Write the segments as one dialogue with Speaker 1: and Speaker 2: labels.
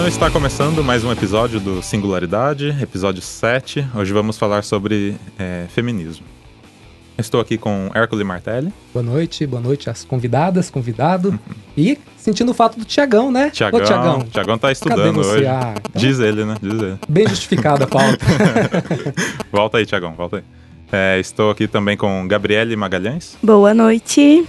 Speaker 1: Então está começando mais um episódio do Singularidade, episódio 7. Hoje vamos falar sobre é, feminismo. Estou aqui com Hércules Martelli.
Speaker 2: Boa noite, boa noite às convidadas, convidado. e sentindo o fato do Tiagão, né?
Speaker 1: Tiagão,
Speaker 2: Ô, Tiagão.
Speaker 1: Tiagão tá estudando hoje.
Speaker 2: Ah, então,
Speaker 1: Diz ele, né? Diz ele.
Speaker 2: Bem justificada a pauta.
Speaker 1: volta aí, Tiagão, volta aí. É, estou aqui também com Gabriele Magalhães.
Speaker 3: Boa noite.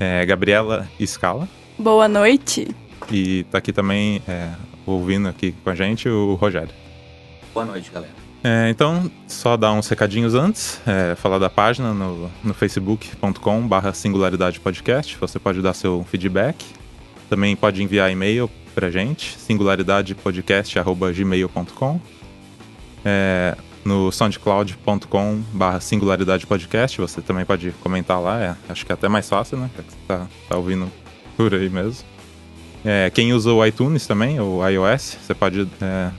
Speaker 1: É, Gabriela Scala.
Speaker 4: Boa noite.
Speaker 1: E tá aqui também é, ouvindo aqui com a gente o Rogério.
Speaker 5: Boa noite, galera.
Speaker 1: É, então, só dar uns recadinhos antes, é, falar da página no, no facebook.com barra singularidade podcast, você pode dar seu feedback, também pode enviar e-mail pra gente, singularidadepodcast.gmail.com é, no soundcloud.com barra singularidade podcast, você também pode comentar lá, é, acho que é até mais fácil, né, que você tá, tá ouvindo por aí mesmo. É, quem usa o iTunes também, o iOS, você pode é,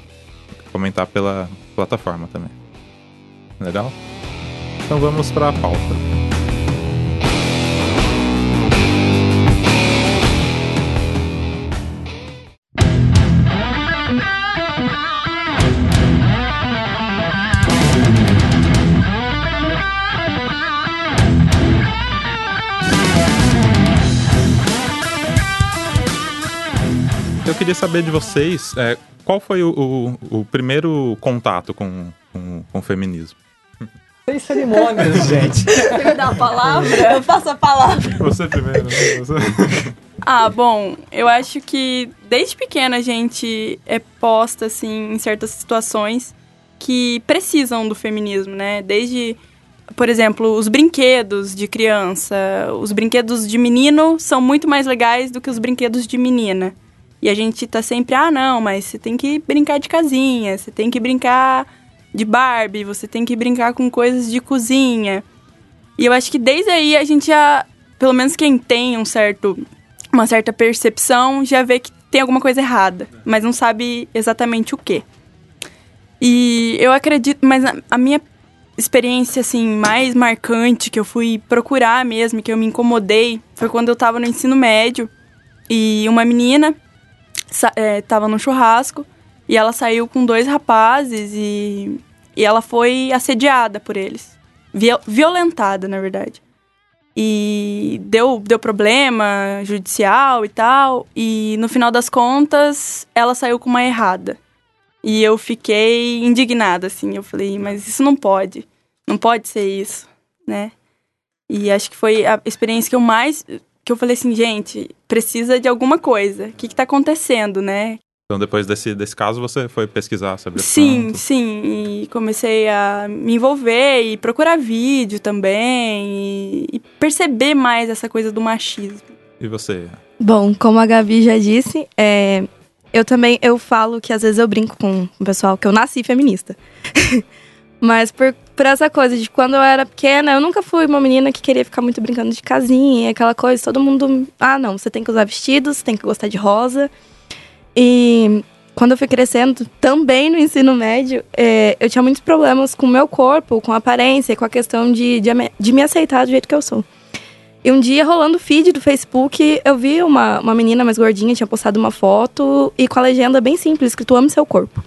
Speaker 1: comentar pela plataforma também. Legal? Então vamos para a pauta. Queria saber de vocês é, qual foi o, o, o primeiro contato com, com, com o feminismo.
Speaker 2: Sem cerimônias, gente.
Speaker 4: Você me dá a palavra? Eu passo a palavra.
Speaker 1: Você primeiro, né? Você...
Speaker 4: Ah, bom, eu acho que desde pequena a gente é posta, assim, em certas situações que precisam do feminismo, né? Desde, por exemplo, os brinquedos de criança. Os brinquedos de menino são muito mais legais do que os brinquedos de menina. E a gente tá sempre, ah, não, mas você tem que brincar de casinha, você tem que brincar de Barbie, você tem que brincar com coisas de cozinha. E eu acho que desde aí a gente já, pelo menos quem tem um certo, uma certa percepção, já vê que tem alguma coisa errada, mas não sabe exatamente o que. E eu acredito, mas a, a minha experiência assim mais marcante que eu fui procurar mesmo, que eu me incomodei, foi quando eu tava no ensino médio e uma menina é, tava no churrasco e ela saiu com dois rapazes e, e ela foi assediada por eles. Viol, violentada, na verdade. E deu, deu problema judicial e tal. E no final das contas, ela saiu com uma errada. E eu fiquei indignada, assim. Eu falei, mas isso não pode. Não pode ser isso, né? E acho que foi a experiência que eu mais que eu falei assim, gente, precisa de alguma coisa. O que, está acontecendo, né?
Speaker 1: Então, depois desse, desse caso, você foi pesquisar sobre
Speaker 4: Sim,
Speaker 1: assunto.
Speaker 4: sim. E comecei a me envolver e procurar vídeo também. E, e perceber mais essa coisa do machismo.
Speaker 1: E você?
Speaker 3: Bom, como a Gabi já disse, é, eu também eu falo que às vezes eu brinco com o pessoal que eu nasci feminista. Mas por, por essa coisa de quando eu era pequena, eu nunca fui uma menina que queria ficar muito brincando de casinha, aquela coisa, todo mundo. Ah, não, você tem que usar vestidos, tem que gostar de rosa. E quando eu fui crescendo, também no ensino médio, é, eu tinha muitos problemas com o meu corpo, com a aparência, com a questão de, de, de, me aceitar do jeito que eu sou. E um dia, rolando o feed do Facebook, eu vi uma, uma menina mais gordinha, tinha postado uma foto e com a legenda bem simples, escrito Ame Seu Corpo.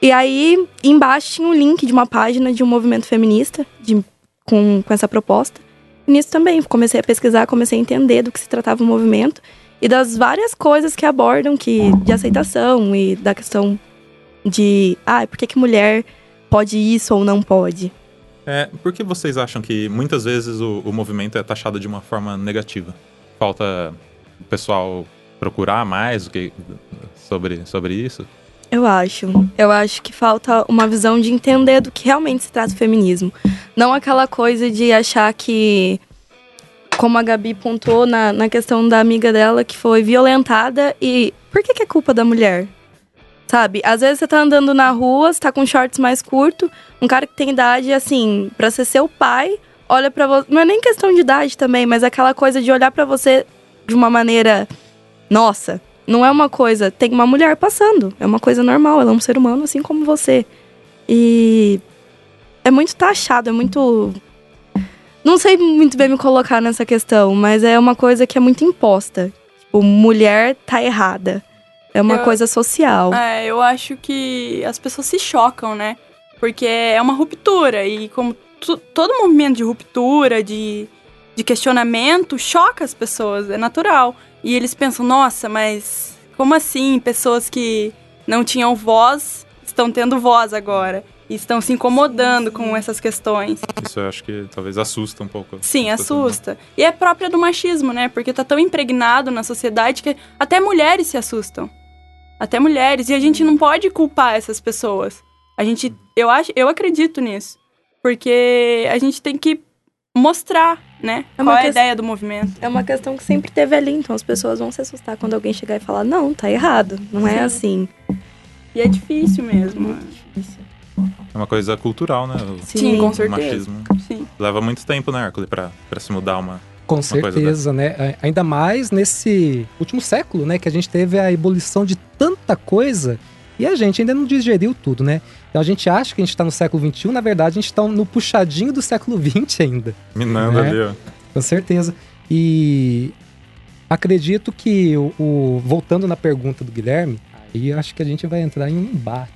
Speaker 3: E aí, embaixo tinha um link de uma página de um movimento feminista de, com, com essa proposta. E nisso também, comecei a pesquisar, comecei a entender do que se tratava o movimento e das várias coisas que abordam que de aceitação e da questão de, ah, por que, que mulher pode isso ou não pode?
Speaker 1: É, por que vocês acham que muitas vezes o, o movimento é taxado de uma forma negativa? Falta o pessoal procurar mais o que, sobre, sobre isso?
Speaker 3: Eu acho. Eu acho que falta uma visão de entender do que realmente se trata o feminismo. Não aquela coisa de achar que, como a Gabi pontuou na, na questão da amiga dela que foi violentada e por que, que é culpa da mulher? Sabe? Às vezes você tá andando na rua, você tá com shorts mais curto, um cara que tem idade, assim, pra ser seu pai, olha para você. Não é nem questão de idade também, mas aquela coisa de olhar para você de uma maneira. Nossa, não é uma coisa. Tem uma mulher passando. É uma coisa normal. Ela é um ser humano assim como você. E. É muito taxado, é muito. Não sei muito bem me colocar nessa questão, mas é uma coisa que é muito imposta. Tipo, mulher tá errada. É uma
Speaker 4: Eu-
Speaker 3: coisa social.
Speaker 4: É, eu acho que as pessoas se chocam, né? Porque é uma ruptura e como todo movimento de ruptura, de, de questionamento, choca as pessoas, é natural. E eles pensam, nossa, mas como assim pessoas que não tinham voz estão tendo voz agora? E estão se incomodando com essas questões.
Speaker 1: Isso eu acho que talvez assusta um pouco.
Speaker 4: Sim,
Speaker 1: pessoas, né?
Speaker 4: assusta. E é própria do machismo, né? Porque tá tão impregnado na sociedade que até mulheres se assustam. Até mulheres. E a gente não pode culpar essas pessoas. A gente. Eu, acho, eu acredito nisso. Porque a gente tem que mostrar, né?
Speaker 3: É uma
Speaker 4: qual é a ideia do movimento.
Speaker 3: É uma questão que sempre teve ali, então as pessoas vão se assustar quando alguém chegar e falar: não, tá errado. Não é
Speaker 4: Sim.
Speaker 3: assim.
Speaker 4: E é difícil mesmo.
Speaker 1: É uma coisa cultural, né? O,
Speaker 4: Sim, com
Speaker 1: o
Speaker 4: certeza.
Speaker 1: machismo.
Speaker 4: Sim.
Speaker 1: Leva muito tempo, né, Hércules, pra, pra se mudar uma.
Speaker 2: Com certeza, né? Ainda mais nesse último século, né? Que a gente teve a ebulição de tanta coisa e a gente ainda não digeriu tudo, né? Então a gente acha que a gente tá no século XXI, na verdade a gente tá no puxadinho do século XX ainda.
Speaker 1: Minando
Speaker 2: Né?
Speaker 1: ali, ó.
Speaker 2: Com certeza. E acredito que o, o- voltando na pergunta do Guilherme, aí acho que a gente vai entrar em um embate,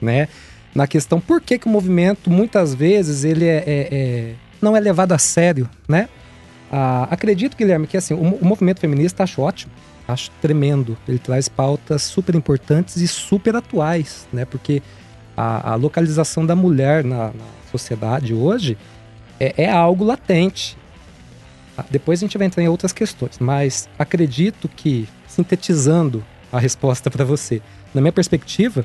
Speaker 2: né? Na questão por que, que o movimento muitas vezes ele é, é- é- não é levado a sério, né? Ah, acredito, Guilherme, que assim o, o movimento feminista acho ótimo, acho tremendo. Ele traz pautas super importantes e super atuais, né? Porque a, a localização da mulher na, na sociedade hoje é, é algo latente. Ah, Depois a gente vai entrar em outras questões, mas acredito que, sintetizando a resposta para você, na minha perspectiva,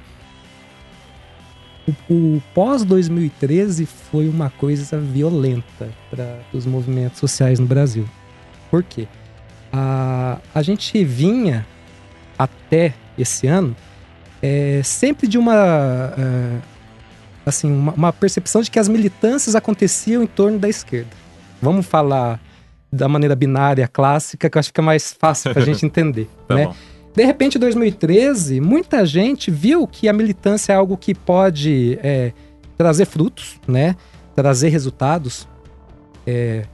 Speaker 2: o, o pós-2013 foi uma coisa violenta para os movimentos sociais no Brasil. Por quê? A, a gente vinha até esse ano é, sempre de uma, é, assim, uma, uma percepção de que as militâncias aconteciam em torno da esquerda. Vamos falar da maneira binária clássica, que eu acho que é mais fácil para a gente entender.
Speaker 1: Tá
Speaker 2: né?
Speaker 1: bom.
Speaker 2: De repente, em 2013, muita gente viu que a militância é algo que pode é, trazer frutos, né? Trazer resultados, é,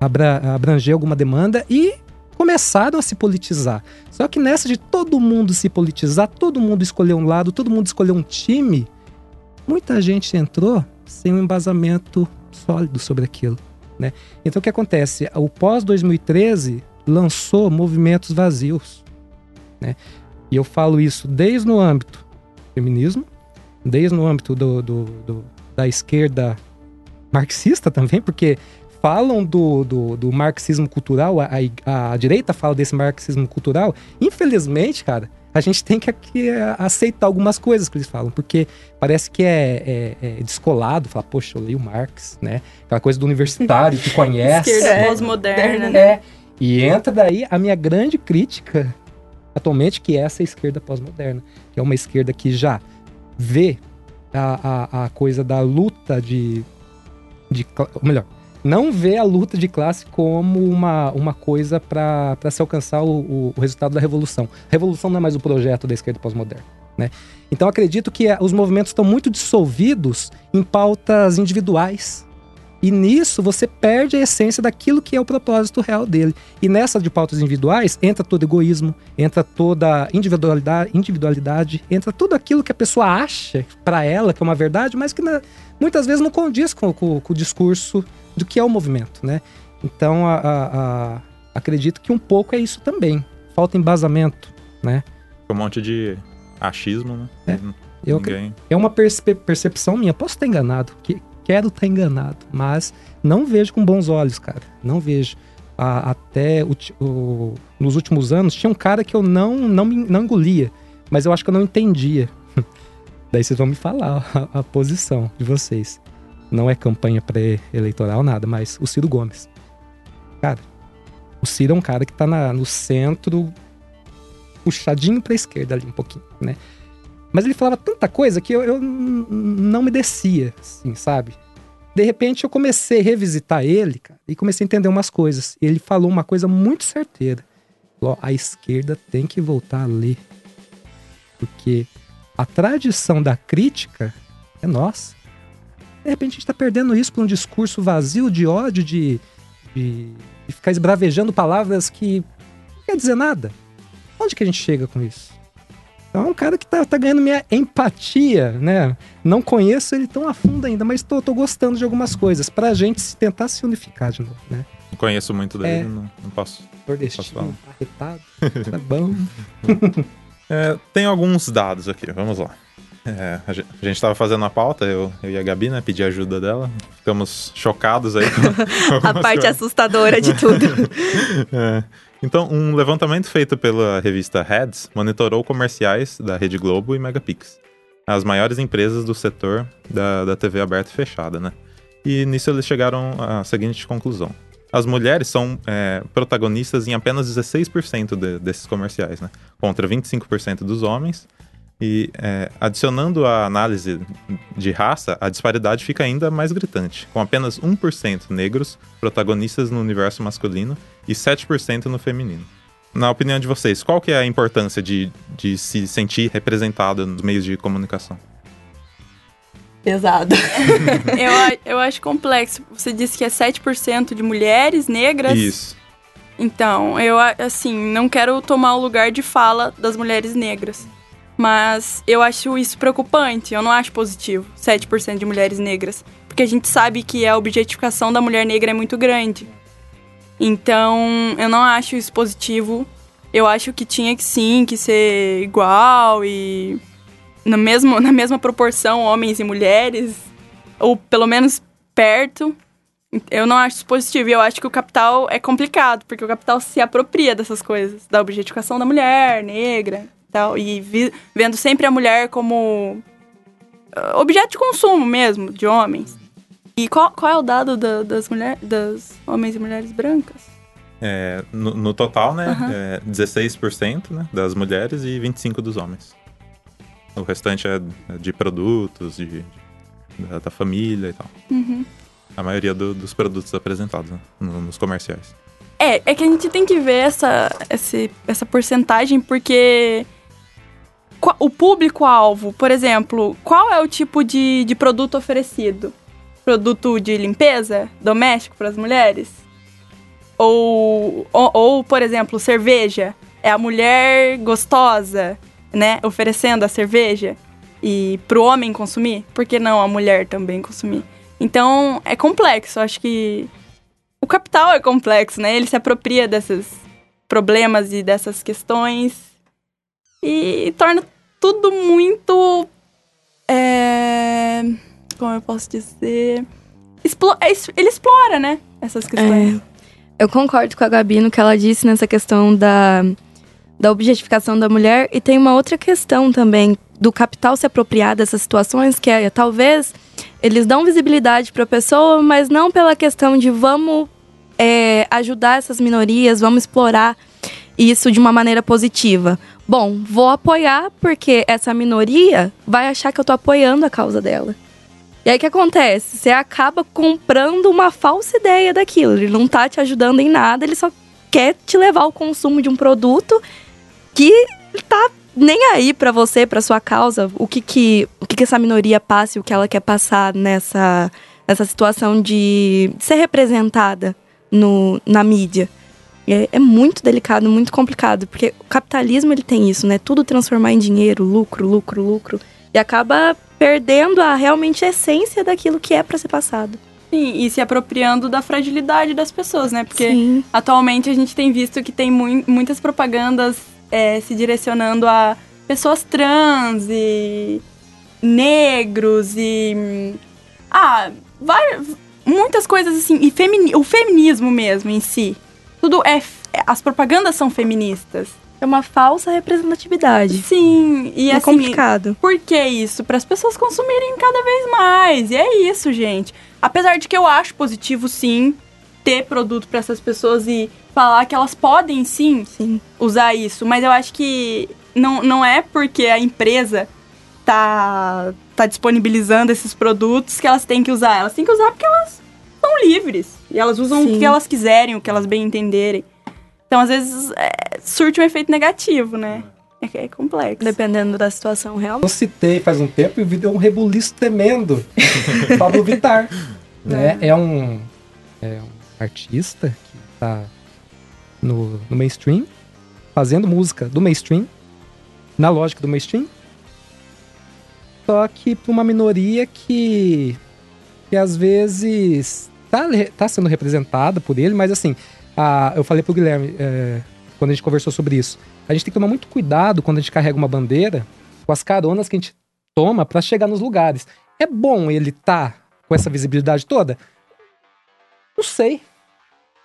Speaker 2: abra- abranger alguma demanda e começaram a se politizar. Só que nessa de todo mundo se politizar, todo mundo escolher um lado, todo mundo escolher um time, muita gente entrou sem um embasamento sólido sobre aquilo, né? Então o que acontece? O pós-2013 lançou movimentos vazios, né? E eu falo isso desde no âmbito do feminismo, desde no âmbito do, do- do- da esquerda marxista também, porque falam do, do, do marxismo cultural, a, a- a direita fala desse marxismo cultural. Infelizmente, cara, a gente tem que aqui é, aceitar algumas coisas que eles falam, porque parece que é, é- é descolado, falar, poxa, eu li o Marx, né? Aquela coisa do universitário que conhece.
Speaker 4: Esquerda
Speaker 2: É.
Speaker 4: pós-moderna, né?
Speaker 2: É. E entra daí a minha grande crítica atualmente, que é essa esquerda pós-moderna, que é uma esquerda que já vê a, a, a coisa da luta de, de. Ou melhor, não vê a luta de classe como uma, uma coisa para se alcançar o, o- o resultado da revolução. A revolução não é mais o projeto da esquerda pós-moderna. Né? Então acredito que eh, os movimentos estão muito dissolvidos em pautas individuais. E nisso você perde a essência daquilo que é o propósito real dele. E nessa de pautas individuais entra todo egoísmo, entra toda individualidade, individualidade entra tudo aquilo que a pessoa acha para ela que é uma verdade, mas que na- muitas vezes não condiz com, com- com o discurso do que é o movimento, né? Então a- a- a- acredito que um pouco é isso também. Falta embasamento, né?
Speaker 1: Um monte de achismo, né?
Speaker 2: É. Eu
Speaker 1: Ninguém.
Speaker 2: É uma percepção minha. Posso estar enganado, que quero estar enganado, mas não vejo com bons olhos, cara. Não vejo. A- até o o- nos últimos anos tinha um cara que eu não não, me- não engolia, mas eu acho que eu não entendia. Daí vocês vão me falar a, a posição de vocês. Não é campanha pré-eleitoral, nada, mas o Ciro Gomes. Cara, o Ciro é um cara que tá na- no centro, puxadinho pra esquerda ali um pouquinho, né? Mas ele falava tanta coisa que eu, eu não me descia, assim, sabe? De repente eu comecei a revisitar ele, cara, e comecei a entender umas coisas. Ele falou uma coisa muito certeira. Falou, a esquerda tem que voltar a ler. Porque a tradição da crítica é nossa. De repente a gente tá perdendo isso por um discurso vazio de ódio, de, de, de ficar esbravejando palavras que não quer dizer nada. Onde que a gente chega com isso? Então é um cara que tá, tá ganhando minha empatia, né? Não conheço ele tão a fundo ainda, mas tô, tô gostando de algumas coisas. Pra gente se tentar se unificar de novo, né?
Speaker 1: Não conheço muito dele,
Speaker 2: É.
Speaker 1: não, não posso.
Speaker 2: Nordestino, arretado, tá bom.
Speaker 1: É, tem alguns dados aqui, vamos lá. É, a, gente, a gente tava fazendo a pauta, eu, eu e a Gabi, né? Pedi ajuda dela. Ficamos chocados aí
Speaker 3: A parte
Speaker 1: coisas.
Speaker 3: assustadora de tudo.
Speaker 1: É. Então, um levantamento feito pela revista Heads monitorou comerciais da Rede Globo e Megapix, as maiores empresas do setor da, da TV aberta e fechada, né? E nisso eles chegaram à seguinte conclusão. As mulheres são é, protagonistas em apenas 16% de- desses comerciais, né? Contra 25% dos homens. E é, adicionando a análise de raça, a disparidade fica ainda mais gritante, com apenas 1% negros protagonistas no universo masculino e 7% no feminino. Na opinião de vocês, qual que é a importância de, de se sentir representada nos meios de comunicação?
Speaker 3: Pesado.
Speaker 4: eu, eu acho complexo. Você disse que é 7% de mulheres negras.
Speaker 1: Isso.
Speaker 4: Então, eu, assim, não quero tomar o lugar de fala das mulheres negras. Mas eu acho isso preocupante. Eu não acho positivo 7% de mulheres negras. Porque a gente sabe que a objetificação da mulher negra é muito grande. Então, eu não acho isso positivo. Eu acho que tinha que sim que ser igual e no mesmo, na mesma proporção homens e mulheres, ou pelo menos perto. Eu não acho isso positivo. Eu acho que o capital é complicado, porque o capital se apropria dessas coisas, da objetificação da mulher negra tal, e vi- vendo sempre a mulher como ah, objeto de consumo mesmo, de homens. E qual, qual é o dado da- das mulheres, das homens e mulheres brancas?
Speaker 1: É, no, no total, né, é 16% né, das mulheres e 25% dos homens. O restante é de produtos, de, de- da, da família e tal.
Speaker 4: Uhum.
Speaker 1: A maioria do- dos produtos apresentados né, no- nos comerciais.
Speaker 4: É, é que a gente tem que ver essa, esse, essa porcentagem, porque o público-alvo, por exemplo, qual é o tipo de, de produto oferecido? Produto de limpeza doméstico para as mulheres? Ou, ou, ou, por exemplo, cerveja? É a mulher gostosa, né, oferecendo a cerveja e pro homem consumir? Por que não a mulher também consumir? Então, é complexo. Acho que o capital é complexo, né? Ele se apropria desses problemas e dessas questões e torna tudo muito. É... Como eu posso dizer? Explo- é Ele explora, né? Essas questões.
Speaker 3: Eu concordo com a Gabi no que ela disse nessa questão da, da objetificação da mulher. E tem uma outra questão também do capital se apropriar dessas situações, que é talvez eles dão visibilidade para a pessoa, mas não pela questão de vamos é, ajudar essas minorias, vamos explorar isso de uma maneira positiva. Bom, vou apoiar porque essa minoria vai achar que eu tô apoiando a causa dela. E aí o que acontece? Você acaba comprando uma falsa ideia daquilo. Ele não tá te ajudando em nada, ele só quer te levar ao consumo de um produto que tá nem aí pra você, pra sua causa, o que que, o que que essa minoria passa e o que ela quer passar nessa, nessa situação de ser representada no, na mídia. É, é muito delicado, muito complicado, porque o capitalismo ele tem isso, né? Tudo transformar em dinheiro, lucro, lucro, lucro. E acaba perdendo a realmente a essência daquilo que é pra ser passado.
Speaker 4: Sim, e se apropriando da fragilidade das pessoas, né? Porque
Speaker 3: Sim.
Speaker 4: atualmente a gente tem visto que tem mui- muitas propagandas é, se direcionando a pessoas trans e negros e. Ah, vai, muitas coisas assim. E femini- o feminismo mesmo em si. Tudo é. é- As propagandas são feministas.
Speaker 3: É uma falsa representatividade.
Speaker 4: Sim, e
Speaker 3: é
Speaker 4: assim.
Speaker 3: complicado.
Speaker 4: Por que isso? Para as pessoas consumirem cada vez mais. E é isso, gente. Apesar de que eu acho positivo, sim, ter produto para essas pessoas e falar que elas podem, sim,
Speaker 3: Sim.
Speaker 4: usar isso. Mas eu acho que não, não é porque a empresa tá, tá disponibilizando esses produtos que elas têm que usar. Elas têm que usar porque elas são livres. E elas usam o
Speaker 3: Sim.
Speaker 4: que elas quiserem, o que elas bem entenderem. Então, às vezes, é, surte um efeito negativo, né? É, é complexo.
Speaker 3: Dependendo da situação real.
Speaker 2: Eu citei faz um tempo e o vídeo é um rebuliço tremendo. Pablo Vittar. né? É um, é um artista que tá no, no mainstream fazendo música do mainstream, na lógica do mainstream, só que para uma minoria que, que às vezes tá, tá sendo representada por ele, mas assim, a, eu falei pro Guilherme é, quando a gente conversou sobre isso, a gente tem que tomar muito cuidado quando a gente carrega uma bandeira com as caronas que a gente toma para chegar nos lugares. É bom ele tá com essa visibilidade toda? Não sei.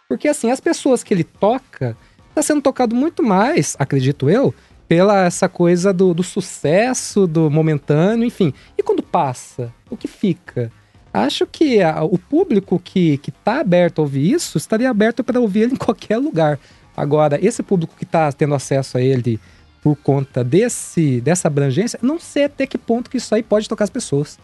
Speaker 2: Porque assim, as pessoas que ele toca, tá sendo tocado muito mais, acredito eu, pela essa coisa do, do sucesso, do momentâneo, enfim. E quando passa, o que fica? Acho que a, o público que, que tá aberto a ouvir isso estaria aberto para ouvir ele em qualquer lugar. Agora, esse público que está tendo acesso a ele por conta desse, dessa abrangência, não sei até que ponto que isso aí pode tocar as pessoas.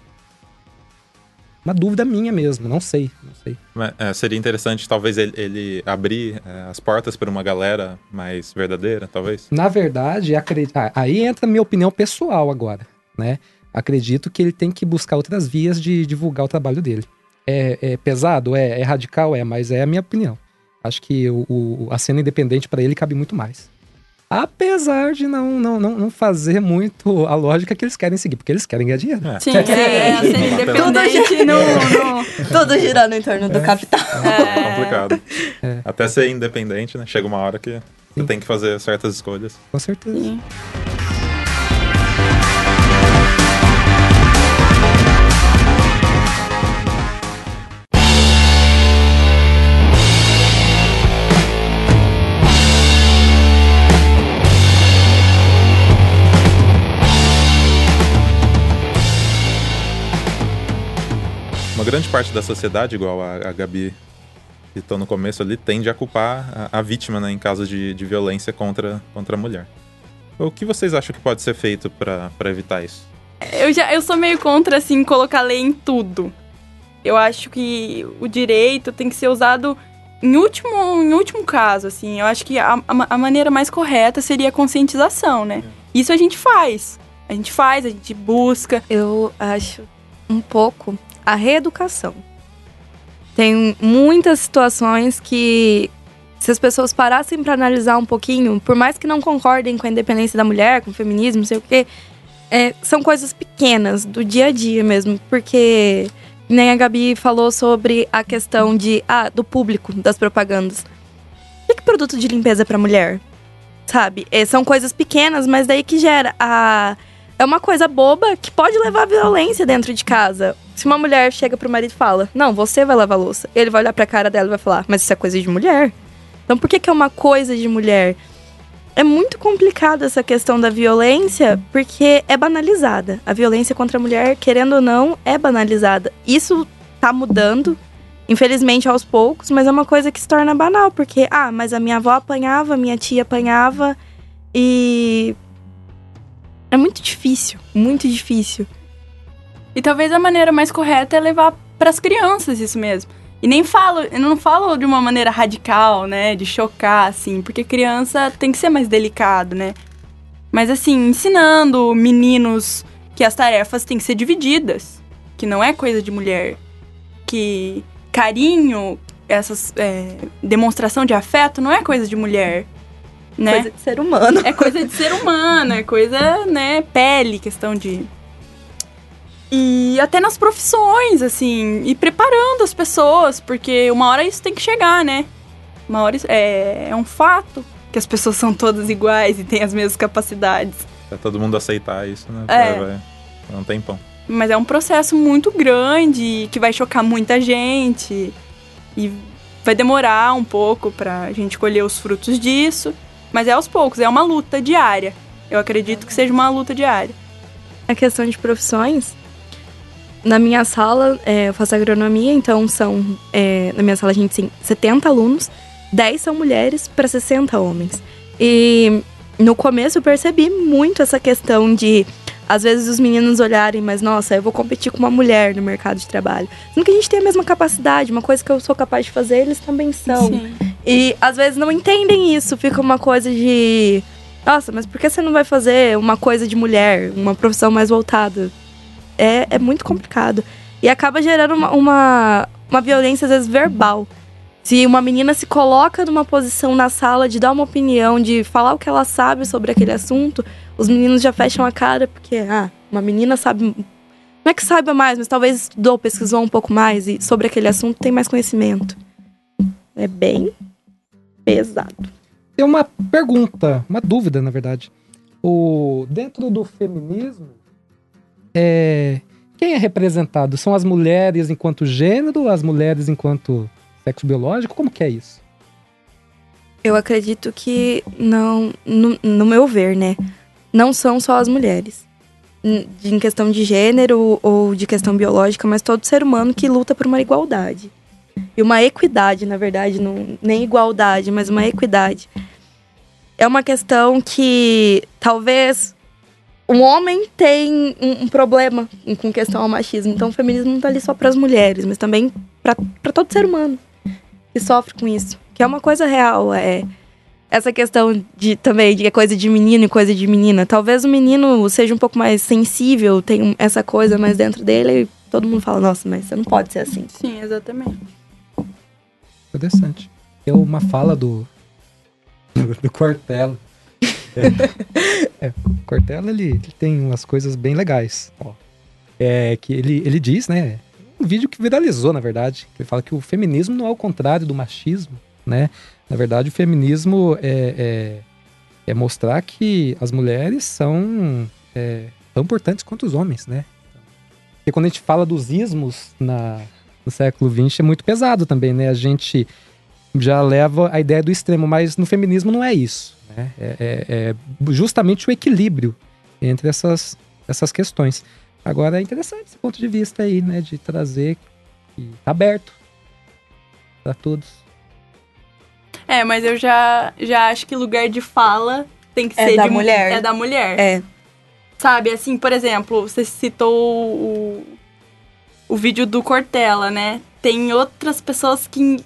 Speaker 2: Uma dúvida minha mesmo, não sei, não sei.
Speaker 1: É, seria interessante talvez ele, ele abrir é, as portas para uma galera mais verdadeira, talvez?
Speaker 2: Na verdade, acredito, aí entra a minha opinião pessoal agora, né? Acredito que ele tem que buscar outras vias de divulgar o trabalho dele. É, é pesado? É, é radical? É, mas é a minha opinião. Acho que o, o a cena independente para ele cabe muito mais. Apesar de não, não, não, não, fazer muito a lógica que eles querem seguir, porque eles querem ganhar dinheiro.
Speaker 4: É. Sim, é, é, ser independente no, no...
Speaker 3: Tudo girando em torno do capital.
Speaker 1: É, é complicado. É. Até ser independente, né? Chega uma hora que Sim. você tem que fazer certas escolhas.
Speaker 2: Com certeza. Sim.
Speaker 1: Grande parte da sociedade, igual a, a Gabi citou no começo ali, tende a culpar a, a vítima né, em casos de, de violência contra, contra a mulher. O que vocês acham que pode ser feito para evitar isso?
Speaker 4: Eu, já, eu sou meio contra, assim, colocar lei em tudo. Eu acho que o direito tem que ser usado em último, em último caso, assim. Eu acho que a, a, a maneira mais correta seria a conscientização, né? Isso a gente faz. A gente faz, a gente busca.
Speaker 3: Eu acho um pouco a reeducação. Tem muitas situações que, se as pessoas parassem para analisar um pouquinho, por mais que não concordem com a independência da mulher, com o feminismo, não sei o quê, é, são coisas pequenas do dia a dia mesmo, porque nem a Gabi falou sobre a questão de ah, do público das propagandas. O que é produto de limpeza para mulher? Sabe? É, são coisas pequenas, mas daí que gera a é uma coisa boba que pode levar à violência dentro de casa. Se uma mulher chega pro marido e fala, não, você vai lavar louça, ele vai olhar pra cara dela e vai falar, mas isso é coisa de mulher? Então por que, que é uma coisa de mulher? É muito complicado essa questão da violência, porque é banalizada. A violência contra a mulher, querendo ou não, é banalizada. Isso tá mudando, infelizmente aos poucos, mas é uma coisa que se torna banal, porque, ah, mas a minha avó apanhava, minha tia apanhava, e é muito difícil, muito difícil.
Speaker 4: E talvez a maneira mais correta é levar para as crianças isso mesmo. E nem falo, eu não falo de uma maneira radical, né, de chocar assim, porque criança tem que ser mais delicado, né? Mas assim, ensinando meninos que as tarefas têm que ser divididas, que não é coisa de mulher, que carinho, essas é, demonstração de afeto não é coisa de mulher, né?
Speaker 3: Coisa de ser humano.
Speaker 4: É coisa de ser humano, é coisa, né, pele, questão de. E até nas profissões, assim, e preparando as pessoas, porque uma hora isso tem que chegar, né? Uma hora isso, é, é um fato que as pessoas são todas iguais e têm as mesmas capacidades.
Speaker 1: É todo mundo aceitar isso, né?
Speaker 4: É. Vai,
Speaker 1: não tem pão.
Speaker 4: Mas é um processo muito grande, que vai chocar muita gente. E vai demorar um pouco pra gente colher os frutos disso. Mas é aos poucos, é uma luta diária. Eu acredito que seja uma luta diária.
Speaker 3: A questão de profissões, na minha sala, é, eu faço agronomia, então são. É, na minha sala a gente tem 70 alunos, 10 são mulheres para 60 homens. E no começo eu percebi muito essa questão de. Às vezes os meninos olharem, mas nossa, eu vou competir com uma mulher no mercado de trabalho. Sendo que a gente tem a mesma capacidade, uma coisa que eu sou capaz de fazer, eles também são. Sim. E às vezes não entendem isso, fica uma coisa de. Nossa, mas por que você não vai fazer uma coisa de mulher, uma profissão mais voltada? É, é muito complicado. E acaba gerando uma, uma, uma violência, às vezes, verbal. Se uma menina se coloca numa posição na sala de dar uma opinião, de falar o que ela sabe sobre aquele assunto, os meninos já fecham a cara porque, ah, uma menina sabe. Não é que saiba mais, mas talvez estudou, pesquisou um pouco mais e sobre aquele assunto tem mais conhecimento. É bem pesado.
Speaker 2: Tem uma pergunta, uma dúvida, na verdade. O, dentro do feminismo, é, quem é representado? São as mulheres enquanto gênero, as mulheres enquanto sexo biológico? Como que é isso?
Speaker 3: Eu acredito que não, no, no meu ver, né? Não são só as mulheres. Em, questão de gênero ou de questão biológica, mas todo ser humano que luta por uma igualdade. E uma equidade, na verdade, não, nem igualdade, mas uma equidade. É uma questão que talvez um homem tem um, um problema com questão ao machismo. Então o feminismo não tá ali só para as mulheres, mas também para todo ser humano que sofre com isso. Que é uma coisa real, é essa questão de também de coisa de menino e coisa de menina. Talvez o menino seja um pouco mais sensível, tem essa coisa mais dentro dele e todo mundo fala, nossa, mas você não pode ser assim.
Speaker 4: Sim, exatamente.
Speaker 2: Interessante. Tem uma fala do. do Cortella. É, o Cortella ele, ele, tem umas coisas bem legais. Ó, é que ele, ele diz, né? Um vídeo que viralizou, na verdade. Ele fala que o feminismo não é o contrário do machismo, né? Na verdade, o feminismo é, é, é mostrar que as mulheres são é, tão importantes quanto os homens, né? Porque quando a gente fala dos ismos na, no século XX é muito pesado também, né? A gente já leva a ideia do extremo, mas no feminismo não é isso. Né? É, é, é justamente o equilíbrio entre essas, essas questões. Agora é interessante esse ponto de vista aí, né? De trazer que tá aberto para todos.
Speaker 4: É, mas eu já, já acho que lugar de fala tem que
Speaker 3: é
Speaker 4: ser
Speaker 3: da
Speaker 4: de
Speaker 3: mulher.
Speaker 4: É da mulher.
Speaker 3: É.
Speaker 4: Sabe, assim, por exemplo, você citou o, o vídeo do Cortella, né? Tem outras pessoas que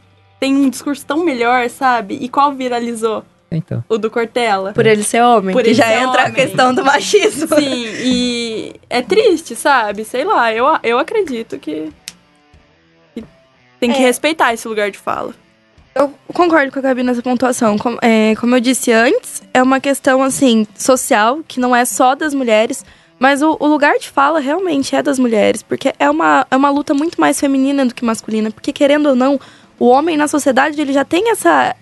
Speaker 4: têm um discurso tão melhor, sabe? E qual viralizou?
Speaker 2: Então.
Speaker 4: O do Cortella.
Speaker 3: Por ele ser homem.
Speaker 4: Por
Speaker 3: que
Speaker 4: ele
Speaker 3: já
Speaker 4: ser
Speaker 3: entra a
Speaker 4: homem.
Speaker 3: questão do machismo.
Speaker 4: Sim, e é triste, sabe? Sei lá, eu, eu acredito que, que tem que
Speaker 3: É.
Speaker 4: respeitar esse lugar de fala.
Speaker 3: Eu concordo com a Gabi nessa pontuação. Como, é, como eu disse antes, é uma questão, assim, social, que não é só das mulheres, mas o, o lugar de fala realmente é das mulheres, porque é uma, é uma luta muito mais feminina do que masculina, porque querendo ou não, o homem na sociedade, ele já tem essa,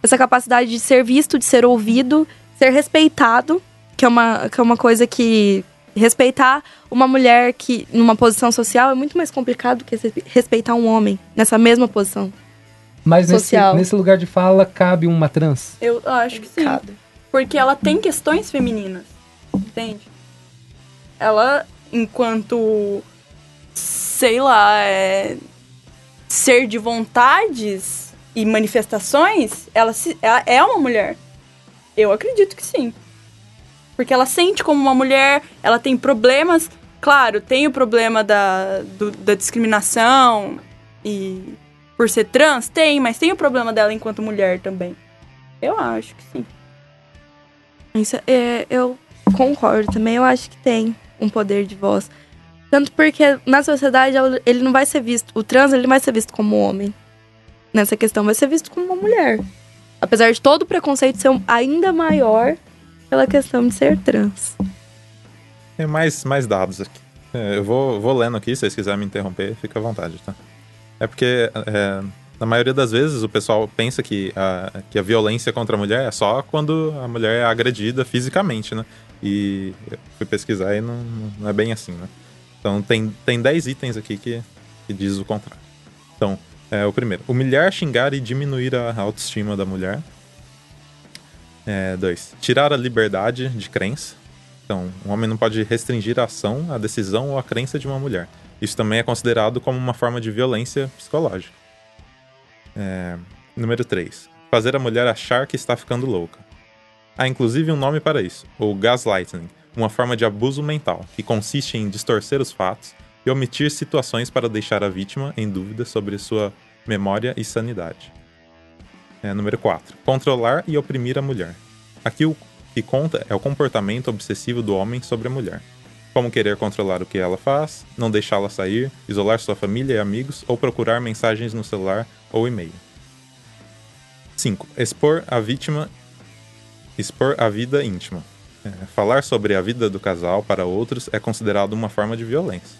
Speaker 3: essa capacidade de ser visto, de ser ouvido, ser respeitado, que é uma, que é uma coisa que... Respeitar uma mulher que numa posição social é muito mais complicado do que respeitar um homem nessa mesma posição.
Speaker 2: Mas nesse,
Speaker 3: Social.
Speaker 2: nesse lugar de fala cabe uma trans.
Speaker 4: Eu acho que sim. Porque ela tem questões femininas, entende? Ela, enquanto, sei lá, é, ser de vontades e manifestações, ela, se, ela é uma mulher. Eu acredito que sim. Porque ela sente como uma mulher, ela tem problemas. Claro, tem o problema da, do- da discriminação e por ser trans, tem, mas tem o problema dela enquanto mulher também. Eu acho que sim.
Speaker 3: Isso, é, eu concordo também, eu acho que tem um poder de voz. Tanto porque na sociedade ele não vai ser visto, o trans ele não vai ser visto como homem. Nessa questão vai ser visto como uma mulher. Apesar de todo o preconceito ser ainda maior pela questão de ser trans.
Speaker 1: Tem mais, mais dados aqui. É, eu vou, vou lendo aqui, se vocês quiserem me interromper, fica à vontade, tá? É porque, é, na maioria das vezes, o pessoal pensa que a, que a violência contra a mulher é só quando a mulher é agredida fisicamente, né? E eu fui pesquisar e não, não é bem assim, né? Então, tem, tem 10 itens aqui que, que diz o contrário. Então, é, o primeiro, humilhar, xingar e diminuir a autoestima da mulher. É, dois, tirar a liberdade de crença. Então, um homem não pode restringir a ação, a decisão ou a crença de uma mulher. Isso também é considerado como uma forma de violência psicológica. É, número 3. Fazer a mulher achar que está ficando louca. Há inclusive um nome para isso, o gaslighting, uma forma de abuso mental, que consiste em distorcer os fatos e omitir situações para deixar a vítima em dúvida sobre sua memória e sanidade. É, número 4. Controlar e oprimir a mulher. Aqui o que conta é o comportamento obsessivo do homem sobre a mulher. Como querer controlar o que ela faz, não deixá-la sair, isolar sua família e amigos ou procurar mensagens no celular ou e-mail. 5. Expor a vítima. Expor a vida íntima. É, falar sobre a vida do casal para outros é considerado uma forma de violência.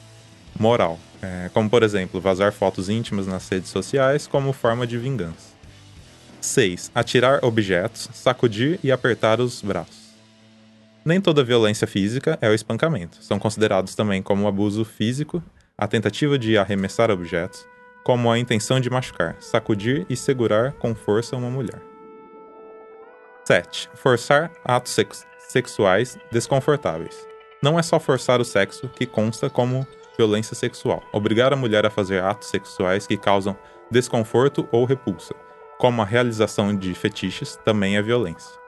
Speaker 1: Moral. É, como, por exemplo, vazar fotos íntimas nas redes sociais como forma de vingança. 6. Atirar objetos, sacudir e apertar os braços. Nem toda violência física é o espancamento. São considerados também como abuso físico, a tentativa de arremessar objetos, como a intenção de machucar, sacudir e segurar com força uma mulher. 7. Forçar atos sex sexuais desconfortáveis. Não é só forçar o sexo que consta como violência sexual. Obrigar a mulher a fazer atos sexuais que causam desconforto ou repulsa, como a realização de fetiches, também é violência.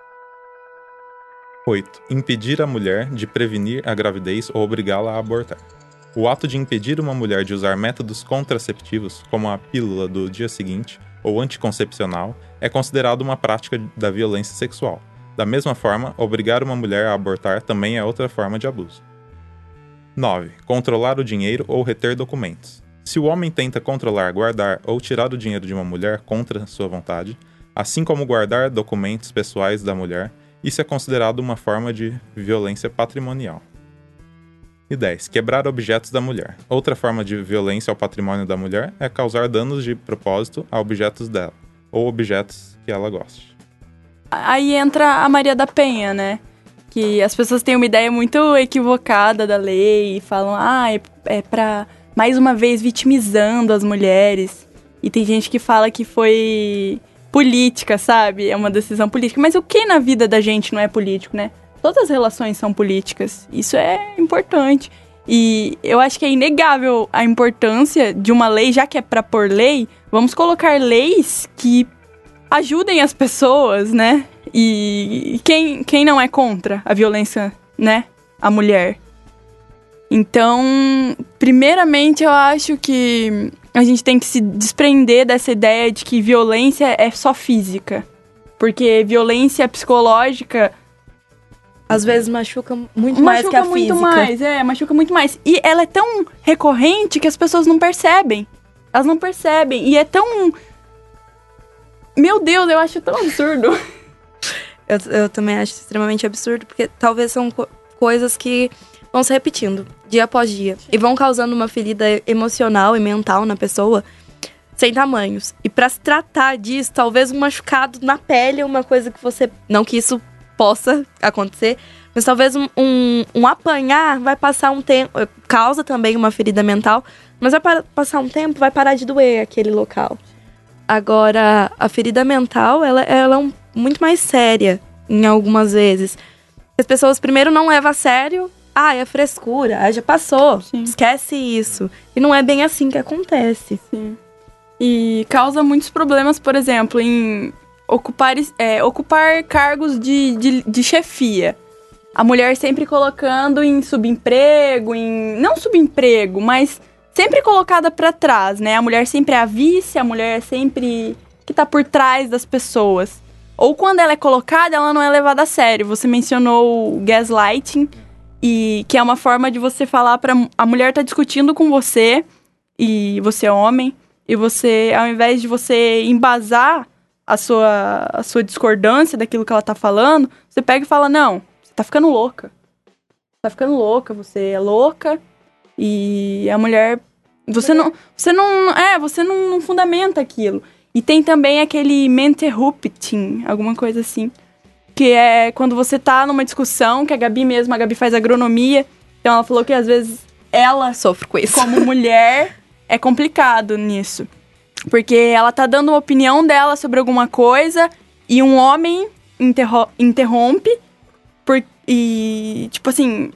Speaker 1: 8. Impedir a mulher de prevenir a gravidez ou obrigá-la a abortar. O ato de impedir uma mulher de usar métodos contraceptivos, como a pílula do dia seguinte ou anticoncepcional, é considerado uma prática da violência sexual. Da mesma forma, obrigar uma mulher a abortar também é outra forma de abuso. 9. Controlar o dinheiro ou reter documentos. Se o homem tenta controlar, guardar ou tirar o dinheiro de uma mulher contra sua vontade, assim como guardar documentos pessoais da mulher, isso é considerado uma forma de violência patrimonial. E 10. Quebrar objetos da mulher. Outra forma de violência ao patrimônio da mulher é causar danos de propósito a objetos dela, ou objetos que ela goste.
Speaker 4: Aí entra a Maria da Penha, né? Que as pessoas têm uma ideia muito equivocada da lei e falam, ah, é, é pra, mais uma vez, vitimizando as mulheres. E tem gente que fala que foi política, sabe? É uma decisão política. Mas o que na vida da gente não é político, né? Todas as relações são políticas. Isso é importante. E eu acho que é inegável a importância de uma lei, já que é para pôr lei, vamos colocar leis que ajudem as pessoas, né? E quem, quem não é contra a violência, né? A mulher. Então, primeiramente, eu acho que a gente tem que se desprender dessa ideia de que violência é só física. Porque violência psicológica.
Speaker 3: Às vezes machuca muito
Speaker 4: machuca
Speaker 3: mais que a
Speaker 4: muito
Speaker 3: física.
Speaker 4: mais, é, machuca muito mais. E ela é tão recorrente que as pessoas não percebem. Elas não percebem. E é tão. Meu Deus, eu acho tão absurdo.
Speaker 3: Eu, eu também acho extremamente absurdo, porque talvez são co coisas que vão se repetindo dia após dia e vão causando uma ferida emocional e mental na pessoa sem tamanhos. E para se tratar disso, talvez um machucado na pele é uma coisa que você. Não que isso possa acontecer, mas talvez um, um, um apanhar vai passar um tempo. Causa também uma ferida mental, mas vai pa passar um tempo, vai parar de doer aquele local. Agora, a ferida mental, ela, ela é um, muito mais séria em algumas vezes. As pessoas primeiro não levam a sério. Ah, é frescura, ah, já passou,
Speaker 4: Sim.
Speaker 3: esquece isso. E não é bem assim que acontece.
Speaker 4: Sim. E causa muitos problemas, por exemplo, em ocupar, é, ocupar cargos de, de, de chefia. A mulher sempre colocando em subemprego, em. Não subemprego, mas sempre colocada para trás, né? A mulher sempre é a vice, a mulher é sempre que tá por trás das pessoas. Ou quando ela é colocada, ela não é levada a sério. Você mencionou o gaslighting, e que é uma forma de você falar para a mulher tá discutindo com você e você é homem e você ao invés de você embasar a sua a sua discordância daquilo que ela tá falando, você pega e fala: "Não, você tá ficando louca. Você tá ficando louca, você é louca". E a mulher você não você não é, você não, não fundamenta aquilo. E tem também aquele interrupting, alguma coisa assim. Que é quando você tá numa discussão, que a Gabi mesmo, a Gabi faz agronomia. Então ela falou que às vezes ela,
Speaker 3: Sofro com isso.
Speaker 4: como mulher, é complicado nisso. Porque ela tá dando uma opinião dela sobre alguma coisa e um homem interro- interrompe. Por, e, tipo assim,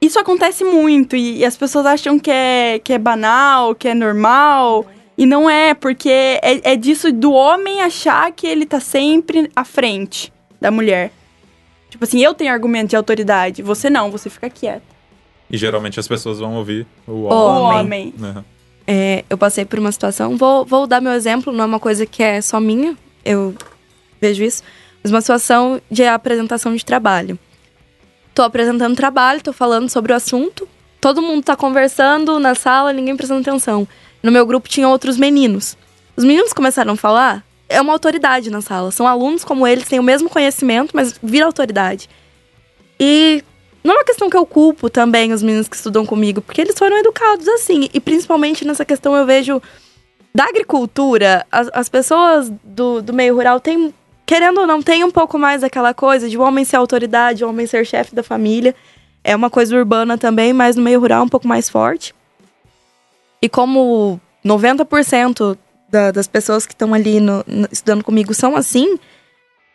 Speaker 4: isso acontece muito e, e as pessoas acham que é, que é banal, que é normal. E não é, porque é, é disso do homem achar que ele tá sempre à frente da mulher. Tipo assim, eu tenho argumento de autoridade, você não, você fica quieta.
Speaker 1: E geralmente as pessoas vão ouvir o
Speaker 4: O
Speaker 1: homem.
Speaker 4: homem.
Speaker 1: né?
Speaker 3: É, eu passei por uma situação, vou, vou dar meu exemplo, não é uma coisa que é só minha, eu vejo isso, mas uma situação de apresentação de trabalho. Tô apresentando trabalho, tô falando sobre o assunto, todo mundo tá conversando na sala, ninguém prestando atenção. No meu grupo tinha outros meninos. Os meninos começaram a falar é uma autoridade na sala. São alunos como eles, têm o mesmo conhecimento, mas vira autoridade. E não é uma questão que eu culpo também os meninos que estudam comigo, porque eles foram educados assim. E principalmente nessa questão eu vejo da agricultura, as, as pessoas do, do meio rural têm, querendo ou não, tem um pouco mais aquela coisa de o homem ser autoridade, o homem ser chefe da família. É uma coisa urbana também, mas no meio rural um pouco mais forte. E como 90% da, das pessoas que estão ali no, no, estudando comigo são assim,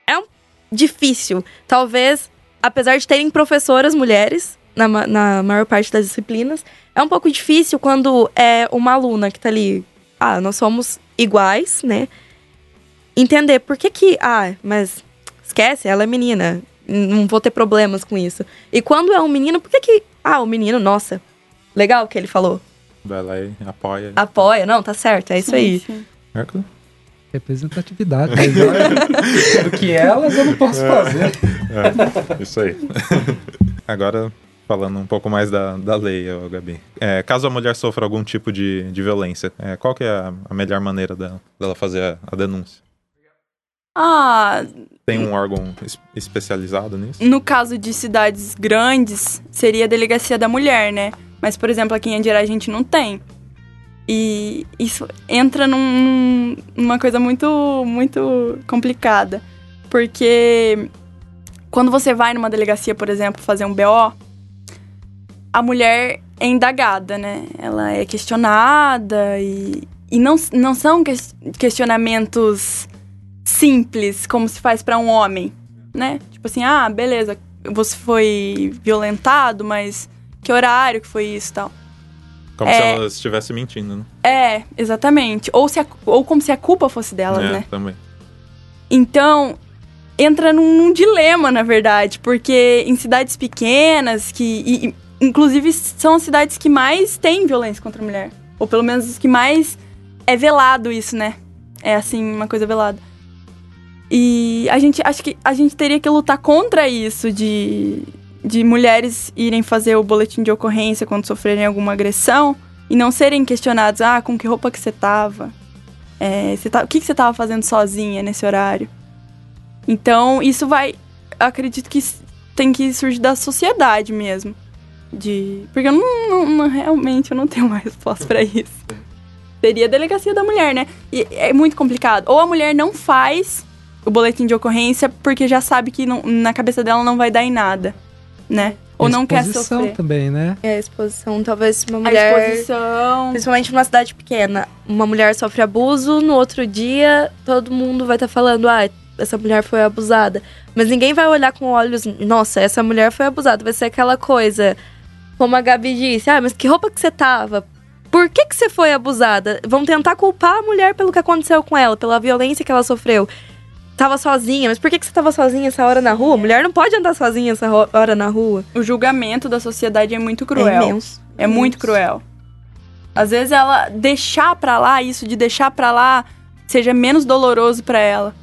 Speaker 3: é um, difícil. Talvez, apesar de terem professoras mulheres na, na maior parte das disciplinas, é um pouco difícil quando é uma aluna que tá ali. Ah, nós somos iguais, né? Entender por que que. Ah, mas esquece, ela é menina. Não vou ter problemas com isso. E quando é um menino, por que que. Ah, o menino, nossa, legal o que ele falou.
Speaker 1: Vai lá e apoia.
Speaker 3: Apoia, não, tá certo, é isso aí.
Speaker 1: Hércules?
Speaker 2: Representatividade. Mas do que elas eu não posso fazer.
Speaker 1: É, isso aí. Agora, falando um pouco mais da, da lei, ó, Gabi. É, caso a mulher sofra algum tipo de, de violência, é, qual que é a, a melhor maneira dela, dela fazer a, a denúncia?
Speaker 4: Ah,
Speaker 1: Tem um órgão es- especializado nisso?
Speaker 4: no caso de cidades grandes, seria a delegacia da mulher, né? Mas, por exemplo, aqui em Andirá a gente não tem. E isso entra num- numa coisa muito, muito complicada. Porque quando você vai numa delegacia, por exemplo, fazer um BO, a mulher é indagada, né? Ela é questionada e, e não, não são ques- questionamentos simples, como se faz pra um homem, né? Tipo assim, ah, beleza, você foi violentado, mas que horário que foi isso tal.
Speaker 1: Como
Speaker 4: É.
Speaker 1: se ela estivesse mentindo, né?
Speaker 4: É, exatamente. Ou, se a- ou como se a culpa fosse delas,
Speaker 1: é,
Speaker 4: né?
Speaker 1: também.
Speaker 4: Então, entra num, num dilema, na verdade, porque em cidades pequenas, que e- inclusive são as cidades que mais têm violência contra a mulher. Ou pelo menos os que mais é velado isso, né? É assim, uma coisa velada. E a gente acho que a gente teria que lutar contra isso de, de mulheres irem fazer o boletim de ocorrência quando sofrerem alguma agressão e não serem questionados, ah, com que roupa que você tava? É, você tá, o que, que você tava fazendo sozinha nesse horário? Então, isso vai. Acredito que tem que surgir da sociedade mesmo. De. Porque eu não, não- não- realmente eu não tenho uma resposta pra isso. Seria a delegacia da mulher, né? E é muito complicado. Ou a mulher não faz o boletim de ocorrência porque já sabe que não- na cabeça dela não vai dar em nada, né? Ou não quer
Speaker 2: Exposição
Speaker 4: sofrer.
Speaker 2: também, né?
Speaker 3: É a exposição, talvez uma
Speaker 4: A
Speaker 3: mulher.
Speaker 4: exposição.
Speaker 3: Principalmente numa cidade pequena. Uma mulher sofre abuso, no outro dia todo mundo vai estar falando, ah, essa mulher foi abusada. Mas ninguém vai olhar com olhos, nossa, essa mulher foi abusada. Vai ser aquela coisa, como a Gabi disse, ah, mas que roupa que você tava? Por que, que você foi abusada? Vão tentar culpar a mulher pelo que aconteceu com ela, pela violência que ela sofreu. Tava sozinha, mas por que, que você tava sozinha essa hora na rua? Mulher não pode andar sozinha essa hora na rua.
Speaker 4: O julgamento da sociedade é muito
Speaker 3: É
Speaker 4: cruel.
Speaker 3: imenso.
Speaker 4: É muito cruel. Às vezes ela deixar pra lá, isso de deixar pra lá, seja menos doloroso pra ela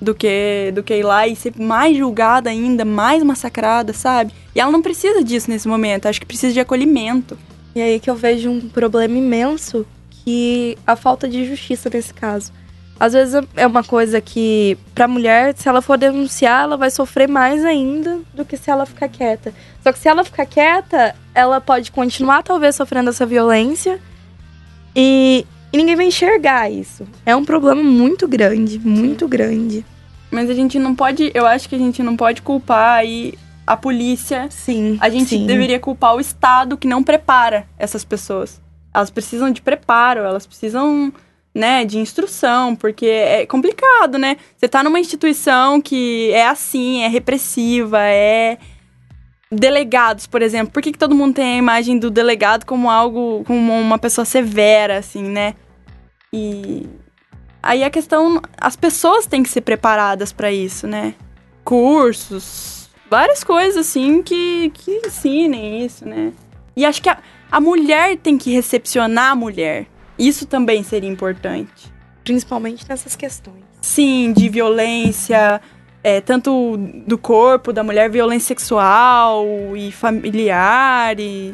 Speaker 4: do que do que ir lá e ser mais julgada ainda, mais massacrada, sabe? E ela não precisa disso nesse momento, acho que precisa de acolhimento.
Speaker 3: E aí que eu vejo um problema imenso que a falta de justiça nesse caso. Às vezes é uma coisa que, pra mulher, se ela for denunciar, ela vai sofrer mais ainda do que se ela ficar quieta. Só que se ela ficar quieta, ela pode continuar, talvez, sofrendo essa violência e, e ninguém vai enxergar isso. É um problema muito grande, muito grande.
Speaker 4: Mas a gente não pode, eu acho que a gente não pode culpar aí a polícia.
Speaker 3: Sim.
Speaker 4: A gente
Speaker 3: sim.
Speaker 4: deveria culpar o Estado que não prepara essas pessoas. Elas precisam de preparo, elas precisam, né, de instrução, porque é complicado, né? Você tá numa instituição que é assim, é repressiva, é delegados, por exemplo. Por que, que todo mundo tem a imagem do delegado como algo, como uma pessoa severa, assim, né? E aí a questão, as pessoas têm que ser preparadas para isso, né? Cursos, várias coisas assim que, que ensinem isso, né? E acho que a, a mulher tem que recepcionar a mulher. Isso também seria importante.
Speaker 3: Principalmente nessas questões.
Speaker 4: Sim, de violência, é, tanto do corpo da mulher, violência sexual e familiar e.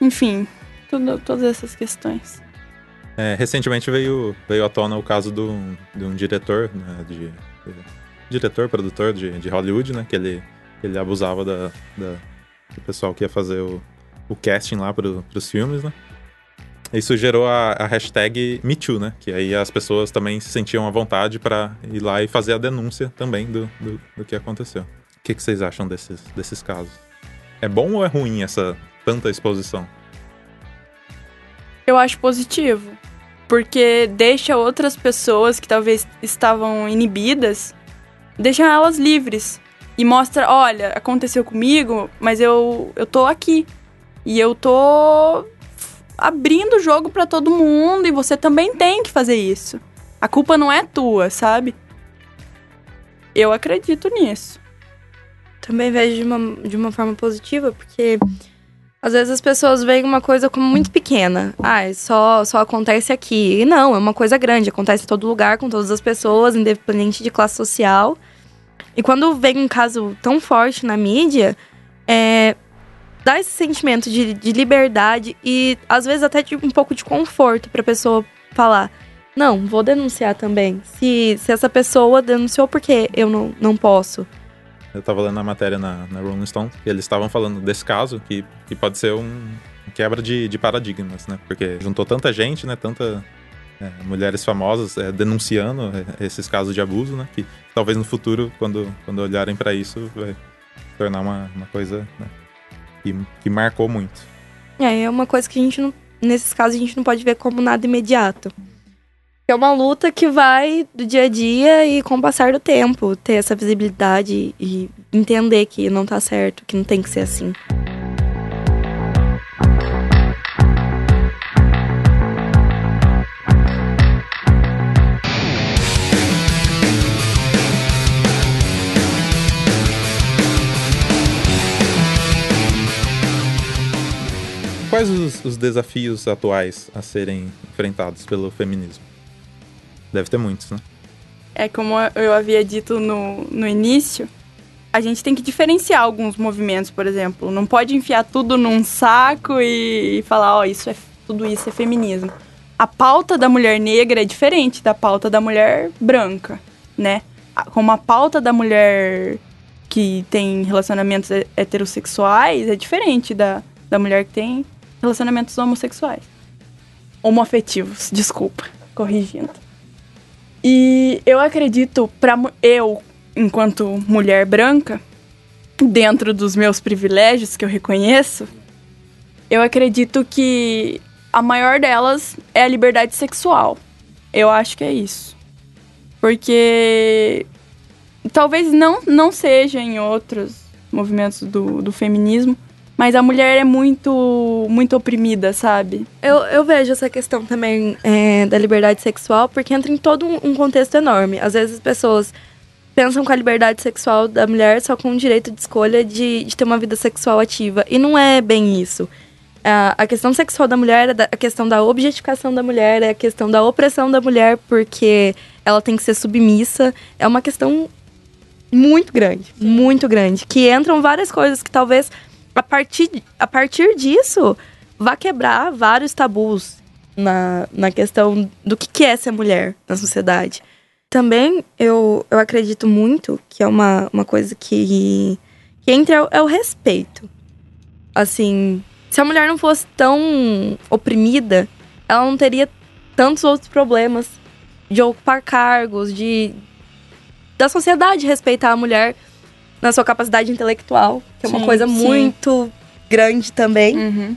Speaker 4: Enfim, tudo, todas essas questões.
Speaker 1: É, recentemente veio, veio à tona o caso do, de um diretor, né, de, de, diretor, produtor de, de Hollywood, né, que ele, ele abusava da, da, do pessoal que ia fazer o, o casting lá para os filmes, né. Isso gerou a, a hashtag MeToo, né, que aí as pessoas também se sentiam à vontade para ir lá e fazer a denúncia também do, do, do que aconteceu. O que, que vocês acham desses, desses casos? É bom ou é ruim essa tanta exposição?
Speaker 4: Eu acho positivo. Porque deixa outras pessoas que talvez estavam inibidas, deixa elas livres. E mostra, olha, aconteceu comigo, mas eu, eu tô aqui. E eu tô abrindo o jogo para todo mundo e você também tem que fazer isso. A culpa não é tua, sabe? Eu acredito nisso.
Speaker 3: Também vejo de uma, de uma forma positiva, porque às vezes as pessoas veem uma coisa como muito pequena. Ah, só, só acontece aqui. E não, é uma coisa grande, acontece em todo lugar, com todas as pessoas, independente de classe social. E quando vem um caso tão forte na mídia, é, dá esse sentimento de, de liberdade e às vezes até de um pouco de conforto para a pessoa falar: não, vou denunciar também. Se, se essa pessoa denunciou, por que eu não, não posso?
Speaker 1: Eu tava lendo a matéria na, na Rolling Stone e eles estavam falando desse caso que, que pode ser um quebra de, de paradigmas, né? Porque juntou tanta gente, né? Tanta é, mulheres famosas é, denunciando é, esses casos de abuso, né? Que talvez no futuro, quando, quando olharem para isso, vai tornar uma, uma coisa né? Que, que marcou muito.
Speaker 3: É, é uma coisa que a gente não. Nesses casos, a gente não pode ver como nada imediato. É uma luta que vai do dia a dia e com o passar do tempo ter essa visibilidade e entender que não tá certo, que não tem que ser assim.
Speaker 1: Os, os desafios atuais a serem enfrentados pelo feminismo? Deve ter muitos, né?
Speaker 4: É como eu havia dito no, no início, a gente tem que diferenciar alguns movimentos, por exemplo. Não pode enfiar tudo num saco e, e falar, ó, oh, isso é tudo isso é feminismo. A pauta da mulher negra é diferente da pauta da mulher branca, né? Como a pauta da mulher que tem relacionamentos heterossexuais é diferente da, da mulher que tem relacionamentos homossexuais. Homoafetivos, desculpa, corrigindo. E eu acredito, para eu, enquanto mulher branca, dentro dos meus privilégios que eu reconheço, eu acredito que a maior delas é a liberdade sexual. Eu acho que é isso. Porque talvez não, não seja em outros movimentos do, do feminismo, mas a mulher é muito, muito oprimida, sabe?
Speaker 3: Eu, eu vejo essa questão também é, da liberdade sexual, porque entra em todo um, um contexto enorme. Às vezes as pessoas pensam com a liberdade sexual da mulher só com o direito de escolha de, de ter uma vida sexual ativa. E não é bem isso. A, a questão sexual da mulher é a questão da objetificação da mulher, é a questão da opressão da mulher, porque ela tem que ser submissa. É uma questão muito grande, muito grande. Que entram várias coisas que talvez a partir, a partir disso, vai quebrar vários tabus na, na questão do que, que é ser mulher na sociedade. Também eu, eu acredito muito que é uma, uma coisa que, que entra é, é o respeito. Assim, se a mulher não fosse tão oprimida, ela não teria tantos outros problemas de ocupar cargos, de da sociedade respeitar a mulher na sua capacidade intelectual, que é uma sim, coisa sim. muito grande também.
Speaker 4: Uhum.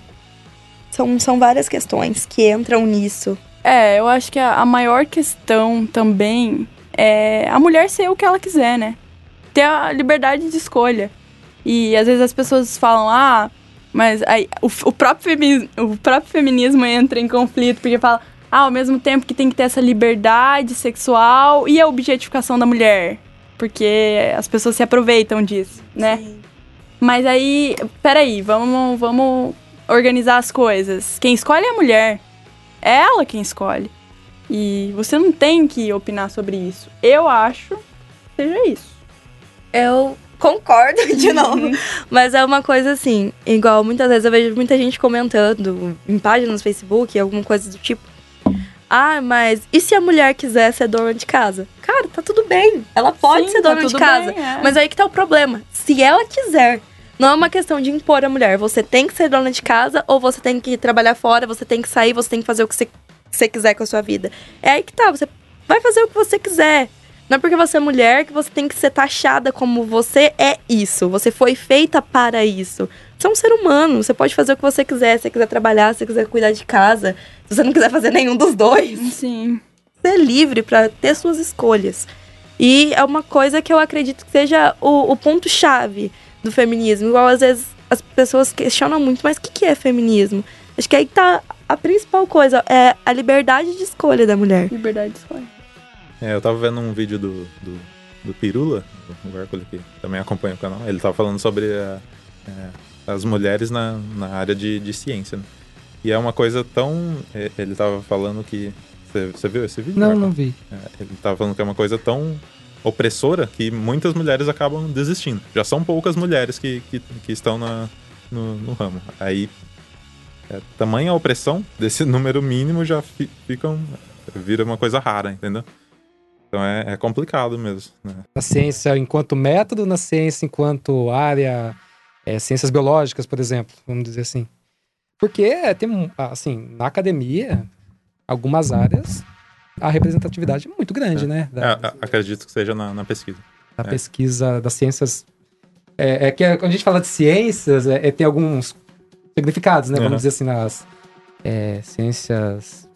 Speaker 3: São, são várias questões que entram nisso.
Speaker 4: É, eu acho que a, a, maior questão também é a mulher ser o que ela quiser, né? Ter a liberdade de escolha. E às vezes as pessoas falam, ah, mas aí o, o, próprio, feminismo, o próprio feminismo entra em conflito, porque fala, ah, ao mesmo tempo que tem que ter essa liberdade sexual e a objetificação da mulher porque as pessoas se aproveitam disso, né? Sim. Mas aí, peraí, vamos, vamos organizar as coisas. Quem escolhe é a mulher. É ela quem escolhe. E você não tem que opinar sobre isso. Eu acho que seja isso.
Speaker 3: Eu concordo de novo. Uhum. Mas é uma coisa assim, igual muitas vezes eu vejo muita gente comentando em páginas no Facebook, alguma coisa do tipo. Ah, mas e se a mulher quiser ser dona de casa? Cara, tá tudo bem. Ela pode
Speaker 4: Sim,
Speaker 3: ser
Speaker 4: tá
Speaker 3: dona de
Speaker 4: tudo
Speaker 3: casa.
Speaker 4: bem, é.
Speaker 3: Mas aí que tá o problema. Se ela quiser, não é uma questão de impor a mulher. Você tem que ser dona de casa ou você tem que trabalhar fora, você tem que sair, você tem que fazer o que você, você quiser com a sua vida. É aí que tá. Você vai fazer o que você quiser. Não é porque você é mulher que você tem que ser taxada como você é isso. Você foi feita para isso. Você é um ser humano. Você pode fazer o que você quiser. Se você quiser trabalhar, se você quiser cuidar de casa. Se você não quiser fazer nenhum dos dois
Speaker 4: Sim.
Speaker 3: ser livre para ter suas escolhas. E é uma coisa que eu acredito que seja o, o ponto-chave do feminismo. Igual às vezes as pessoas questionam muito, mas o que, que é feminismo? Acho que aí que tá a principal coisa, é a liberdade de escolha da mulher.
Speaker 4: Liberdade de escolha.
Speaker 1: É, eu tava vendo um vídeo do, do, do Pirula, o Hércules que também acompanha o canal. Ele tava falando sobre a- é, as mulheres na, na área de, de ciência. né? E é uma coisa tão. é, Ele tava falando que. Você, viu esse vídeo?
Speaker 2: Não,
Speaker 1: Hércules?
Speaker 2: não vi.
Speaker 1: É, ele tava falando que é uma coisa tão opressora que muitas mulheres acabam desistindo. Já são poucas mulheres que, que, que estão na, no, no ramo. Aí, é, tamanha opressão desse número mínimo já fi, ficam, vira uma coisa rara, entendeu? Então é, é complicado mesmo. Né?
Speaker 2: Na ciência enquanto método, na ciência enquanto área, é, ciências biológicas, por exemplo, vamos dizer assim. Porque é, tem, assim, na academia, algumas áreas, a representatividade é muito grande,
Speaker 1: É.
Speaker 2: né?
Speaker 1: É,
Speaker 2: Da,
Speaker 1: a- acredito que seja na, na pesquisa.
Speaker 2: da
Speaker 1: é.
Speaker 2: pesquisa das ciências. É, é que é, quando a gente fala de ciências, é, é, tem alguns significados, né?
Speaker 1: Uhum.
Speaker 2: Vamos dizer assim, nas é, ciências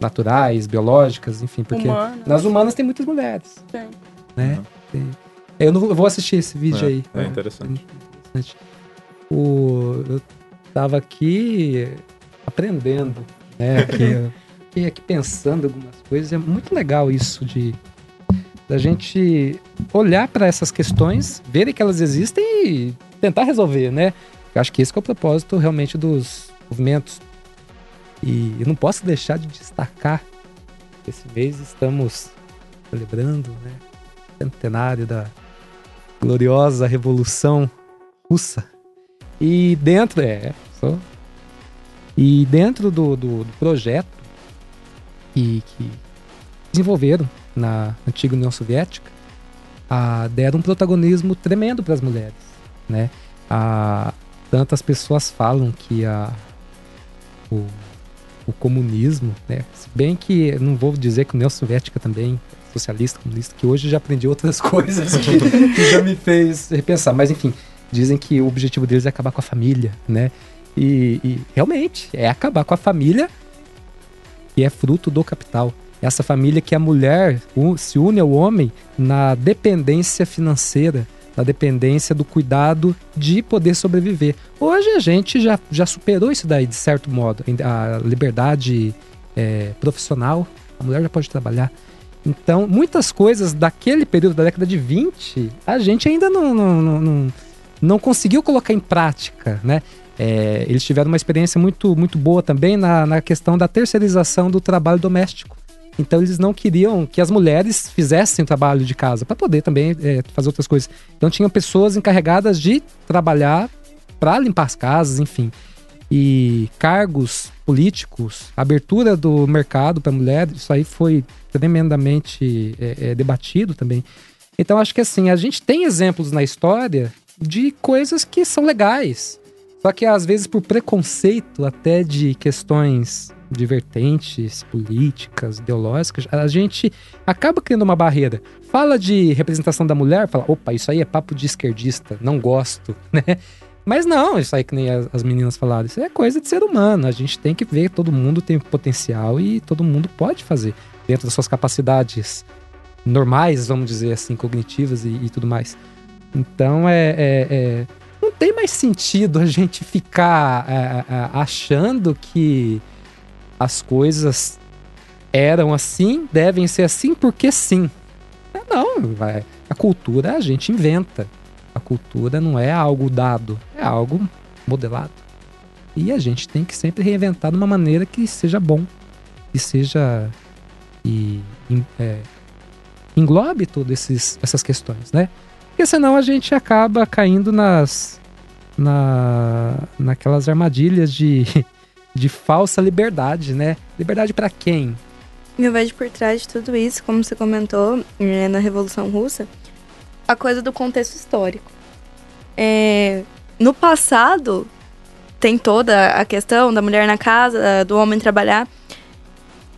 Speaker 2: naturais, biológicas, enfim, porque
Speaker 4: Humana.
Speaker 2: nas humanas tem muitas mulheres,
Speaker 4: Tem.
Speaker 2: né?
Speaker 1: Uhum.
Speaker 2: Tem- Eu não vou, eu vou assistir esse vídeo
Speaker 1: É,
Speaker 2: aí.
Speaker 1: é interessante.
Speaker 2: Interessante. O, eu tava aqui aprendendo, né? Aqui, eu fiquei aqui pensando algumas coisas. É muito legal isso de da gente olhar para essas questões, verem que elas existem e tentar resolver, né? Eu acho que esse que é o propósito realmente dos movimentos. E eu não posso deixar de destacar que esse mês estamos celebrando, né? Centenário da gloriosa Revolução Russa. E dentro, é. E dentro do, do, do projeto que, que desenvolveram na antiga União Soviética, ah, deram um protagonismo tremendo para as mulheres, né? Ah, tantas pessoas falam que a, o, o comunismo, né? Se bem que não vou dizer que a União Soviética também socialista, comunista, que hoje já aprendi outras coisas que, que já me fez repensar. Mas enfim, dizem que o objetivo deles é acabar com a família, né? E, e realmente é acabar com a família que é fruto do capital. Essa família que a mulher se une ao homem na dependência financeira, na dependência do cuidado de poder sobreviver. Hoje a gente já, já superou isso daí, de certo modo. A liberdade é, profissional, a mulher já pode trabalhar. Então, muitas coisas daquele período da década de 20, a gente ainda não, não, não, não, não conseguiu colocar em prática, né? É, eles tiveram uma experiência muito, muito boa também na, na questão da terceirização do trabalho doméstico. Então eles não queriam que as mulheres fizessem trabalho de casa para poder também é, fazer outras coisas. Então tinham pessoas encarregadas de trabalhar para limpar as casas, enfim. E cargos políticos, abertura do mercado para mulheres, isso aí foi tremendamente é, é, debatido também. Então acho que assim, a gente tem exemplos na história de coisas que são legais. Só que às vezes por preconceito até de questões de vertentes políticas, ideológicas, a gente acaba criando uma barreira. Fala de representação da mulher, fala, opa, isso aí é papo de esquerdista, não gosto, né? Mas não, isso aí que nem as, as meninas falaram, isso é coisa de ser humano. A gente tem que ver todo mundo tem potencial e todo mundo pode fazer dentro das suas capacidades normais, vamos dizer assim, cognitivas e, e tudo mais. Então é, é- é- não tem mais sentido a gente ficar é, é, achando que as coisas eram assim, devem ser assim porque sim. É, Não, vai. A cultura a gente inventa. A cultura não é algo dado, é algo modelado. E a gente tem que sempre reinventar de uma maneira que seja bom, que seja e em- é, englobe todas essas questões, né? Porque senão a gente acaba caindo nas na, naquelas armadilhas de, de falsa liberdade, né? Liberdade para quem?
Speaker 3: eu vejo por trás de tudo isso, como você comentou, é, na Revolução Russa, a coisa do contexto histórico. É, no passado, tem toda a questão da mulher na casa, do homem trabalhar.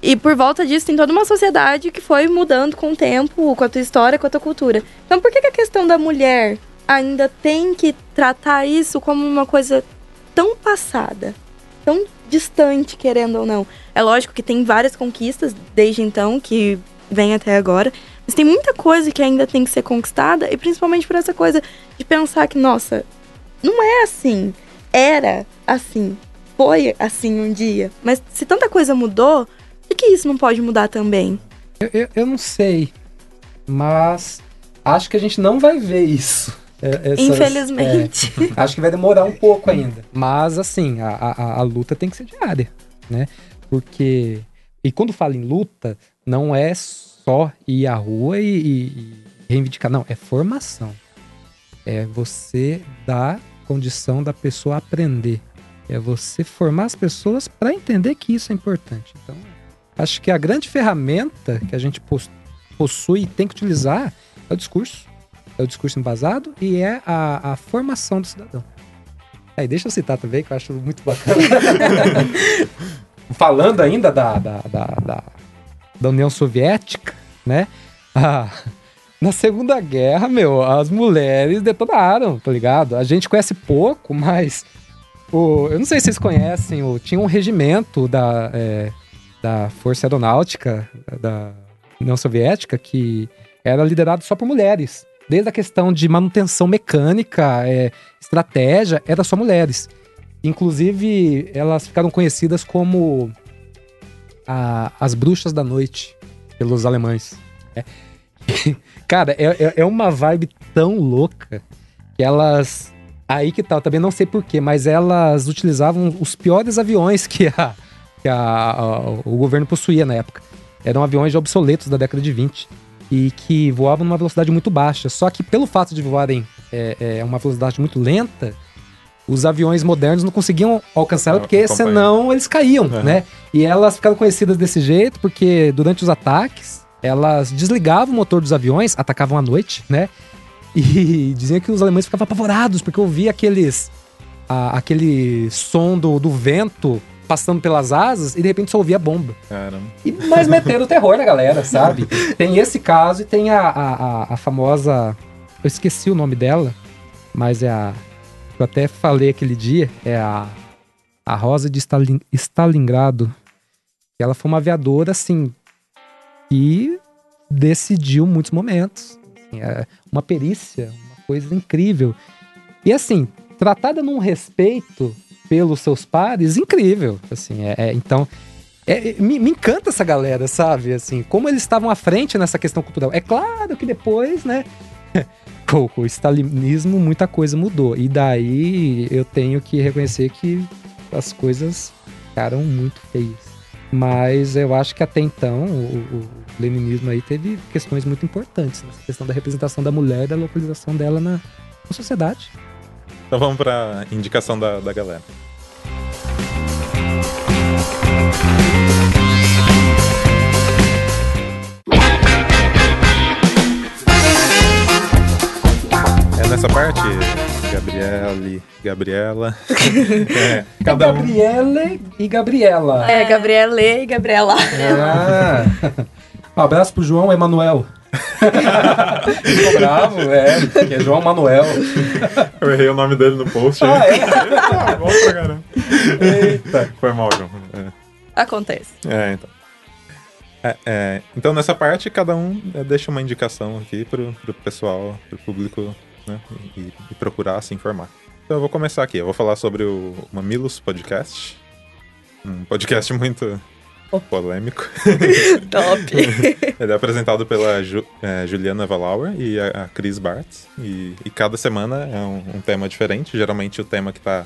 Speaker 3: E por volta disso, tem toda uma sociedade que foi mudando com o tempo, com a tua história, com a tua cultura. Então, por que, que a questão da mulher ainda tem que tratar isso como uma coisa tão passada? Tão distante, querendo ou não. É lógico que tem várias conquistas desde então, que vem até agora. Mas tem muita coisa que ainda tem que ser conquistada, e principalmente por essa coisa de pensar que, nossa, não é assim. Era assim. Foi assim um dia. Mas se tanta coisa mudou, que isso não pode mudar também?
Speaker 2: Eu, eu, eu não sei. Mas acho que a gente não vai ver isso.
Speaker 3: É, essas, Infelizmente.
Speaker 2: É, acho que vai demorar um pouco ainda. Mas, assim, a, a, a, luta tem que ser diária, né? Porque. E quando fala em luta, não é só ir à rua e, e, e reivindicar. Não, é formação. É você dar condição da pessoa aprender. É você formar as pessoas para entender que isso é importante. Então, acho que a grande ferramenta que a gente possui e tem que utilizar é o discurso é o discurso embasado e é a, a formação do cidadão. Aí, deixa eu citar também, que eu acho muito bacana. Falando ainda da, da, da, da, da União Soviética, né? Ah, na Segunda Guerra, meu, as mulheres detonaram, tá ligado? A gente conhece pouco, mas. O, eu não sei se vocês conhecem, o, tinha um regimento da, é, da Força Aeronáutica da União Soviética que era liderado só por mulheres desde a questão de manutenção mecânica, é, estratégia, era só mulheres. Inclusive, elas ficaram conhecidas como a, as bruxas da noite pelos alemães. É. Cara, é, é, é uma vibe tão louca que elas. Aí que tal, tá, também não sei porquê, mas elas utilizavam os piores aviões que, a, que a, a, o governo possuía na época. Eram aviões obsoletos da década de 20 e que voavam numa velocidade muito baixa. Só que pelo fato de voarem é, é uma velocidade muito lenta, os aviões modernos não conseguiam alcançar ela porque senão eles caíam, uhum. né? E elas ficaram conhecidas desse jeito porque durante os ataques elas desligavam o motor dos aviões, atacavam à noite, né? E diziam que os alemães ficavam apavorados porque ouvia aqueles a, aquele som do, do vento passando pelas asas e de repente só ouvia bomba.
Speaker 1: Caramba.
Speaker 2: E, mas metendo o terror na galera, sabe? tem esse caso e tem a, a, a, famosa. Eu esqueci o nome dela, mas é a. Eu até falei aquele dia, é a. A Rosa de Stalin, Stalingrado. Ela foi uma aviadora, assim, que decidiu muitos momentos. Assim, é uma perícia, uma coisa incrível. E assim, tratada num respeito pelos seus pares, incrível. Assim, é, é então. É, me, me, encanta essa galera, sabe? Assim, como eles estavam à frente nessa questão cultural. É claro que depois, né? com, o stalinismo, muita coisa mudou. E daí eu tenho que reconhecer que as coisas ficaram muito feias. Mas eu acho que até então o, o leninismo aí teve questões muito importantes. Nessa questão da representação da mulher e da localização dela na, na sociedade.
Speaker 1: Então vamos para indicação da, da galera. É nessa parte, Gabriele, Gabriela.
Speaker 2: é, cada um... Gabriele e Gabriela.
Speaker 3: É, Gabriele e Gabriela.
Speaker 2: Ah. Um abraço pro João Emanuel. Ficou bravo, é, que é João Manuel.
Speaker 1: Eu errei o nome dele no post.
Speaker 2: Ah, é? ah, bom pra
Speaker 1: caramba. Eita. Foi mal, João. É.
Speaker 3: Acontece.
Speaker 1: É, então. É, é, então, nessa parte, cada um é, deixa uma indicação aqui pro, pro pessoal, pro público, né, e, e, procurar se informar. Então, eu vou começar aqui. Eu vou falar sobre o Mamilos Podcast. Um podcast muito polêmico.
Speaker 3: Top!
Speaker 1: Ele é apresentado pela Ju, é, Juliana Valauer e a, a Cris Bartz. E, e, cada semana é um, um, tema diferente. Geralmente o tema que está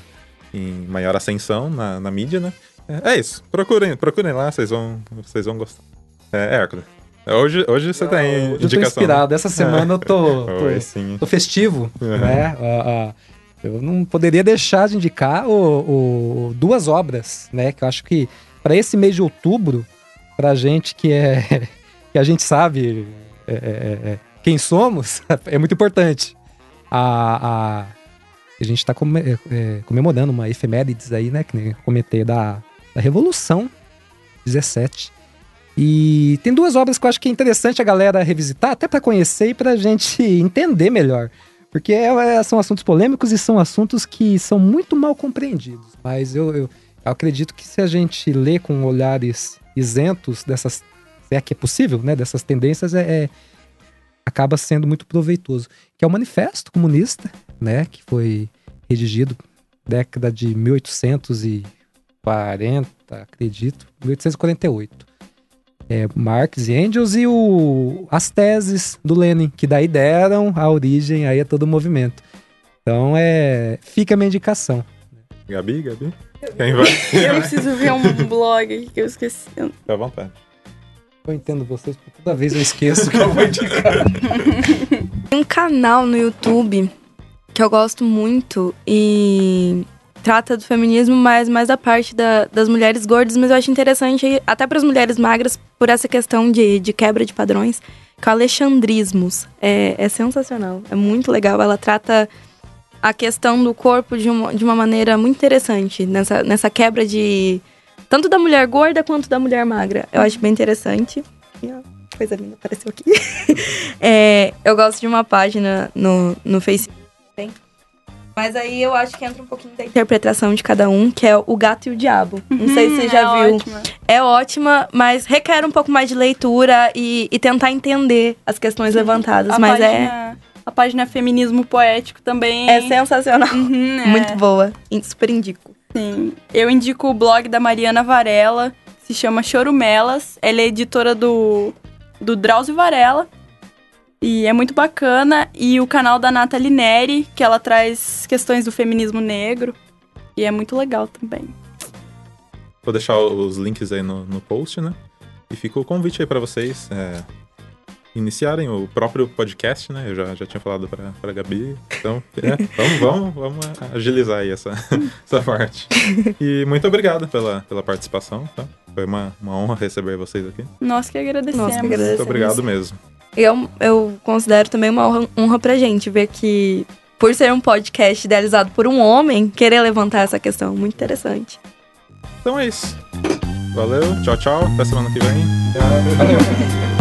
Speaker 1: em maior ascensão na, na mídia, né? É, é, isso. Procurem, procurem lá, vocês vão, vocês vão gostar. É, Hércules. Hoje, hoje você tem
Speaker 2: eu indicação. Eu tô inspirado. Né? Essa semana eu tô, tô, Oi, tô festivo, uhum. né? Uh, uh, eu não poderia deixar de indicar o, o, duas obras, né? Que eu acho que para esse mês de outubro pra gente que é que a gente sabe é, é, é, quem somos, é muito importante. A, a, a gente está é, é, comemorando uma efemérides aí, né? Que nem comentei da, da Revolução 17. E tem duas obras que eu acho que é interessante a galera revisitar, até para conhecer e para a gente entender melhor. Porque é, é, são assuntos polêmicos e são assuntos que são muito mal compreendidos. Mas eu, eu, eu acredito que se a gente lê com olhares isentos dessas, se é que é possível, né, dessas tendências, é, é acaba sendo muito proveitoso. Que é o Manifesto Comunista, né, que foi redigido década de 1840, acredito, 1848 é, Marx e Engels e o, as teses do Lenin, que daí deram a origem aí a todo o movimento. Então é, fica a minha indicação.
Speaker 1: Gabi, Gabi? Quem vai?
Speaker 4: Eu preciso ver um blog que eu esqueci. Fica
Speaker 1: à vontade.
Speaker 2: Eu entendo vocês, porque toda vez eu esqueço que eu vou indicar.
Speaker 3: Tem um canal no YouTube que eu gosto muito e trata do feminismo, mas mais da parte da, das mulheres gordas, mas eu acho interessante até para as mulheres magras por essa questão de, de quebra de padrões, que é o Alexandrismos. É, é sensacional, é muito legal. Ela trata a questão do corpo de uma, de uma maneira muito interessante, nessa, nessa quebra de. tanto da mulher gorda quanto da mulher magra. Eu acho bem interessante. E, ó, coisa linda apareceu aqui. é, eu gosto de uma página no, no Facebook. Mas aí eu acho que entra um pouquinho da interpretação de cada um, que é o gato e o diabo. Não sei se você já
Speaker 4: é
Speaker 3: viu.
Speaker 4: Ótima.
Speaker 3: É ótima, mas requer um pouco mais de leitura e, e tentar entender as questões levantadas.
Speaker 4: A
Speaker 3: mas é,
Speaker 4: página, a página Feminismo Poético também.
Speaker 3: é sensacional.
Speaker 4: Uhum, é.
Speaker 3: Muito boa. Super indico.
Speaker 4: Sim. Eu indico o blog da Mariana Varela, se chama Chorumelas. Ela é editora do, do Drauzio Varela. E é muito bacana. E o canal da Nathalie Neri, que ela traz questões do feminismo negro. E é muito legal também.
Speaker 1: Vou deixar os links aí no, no post, né? E fica o convite aí pra vocês é, iniciarem o próprio podcast, né? Eu já, já tinha falado pra, pra Gabi. Então, é, vamos, vamos, vamos agilizar aí essa, essa parte. E muito obrigado pela, pela participação, tá? Foi uma, uma honra receber vocês aqui.
Speaker 4: Nós que agradecemos.
Speaker 3: Nós que agradecemos.
Speaker 1: Muito obrigado mesmo.
Speaker 3: Eu, eu considero também uma honra, honra pra gente ver que, por ser um podcast idealizado por um homem, querer levantar essa questão. Muito interessante.
Speaker 1: Então é isso. Valeu, tchau, tchau. Até semana que vem.
Speaker 2: Valeu.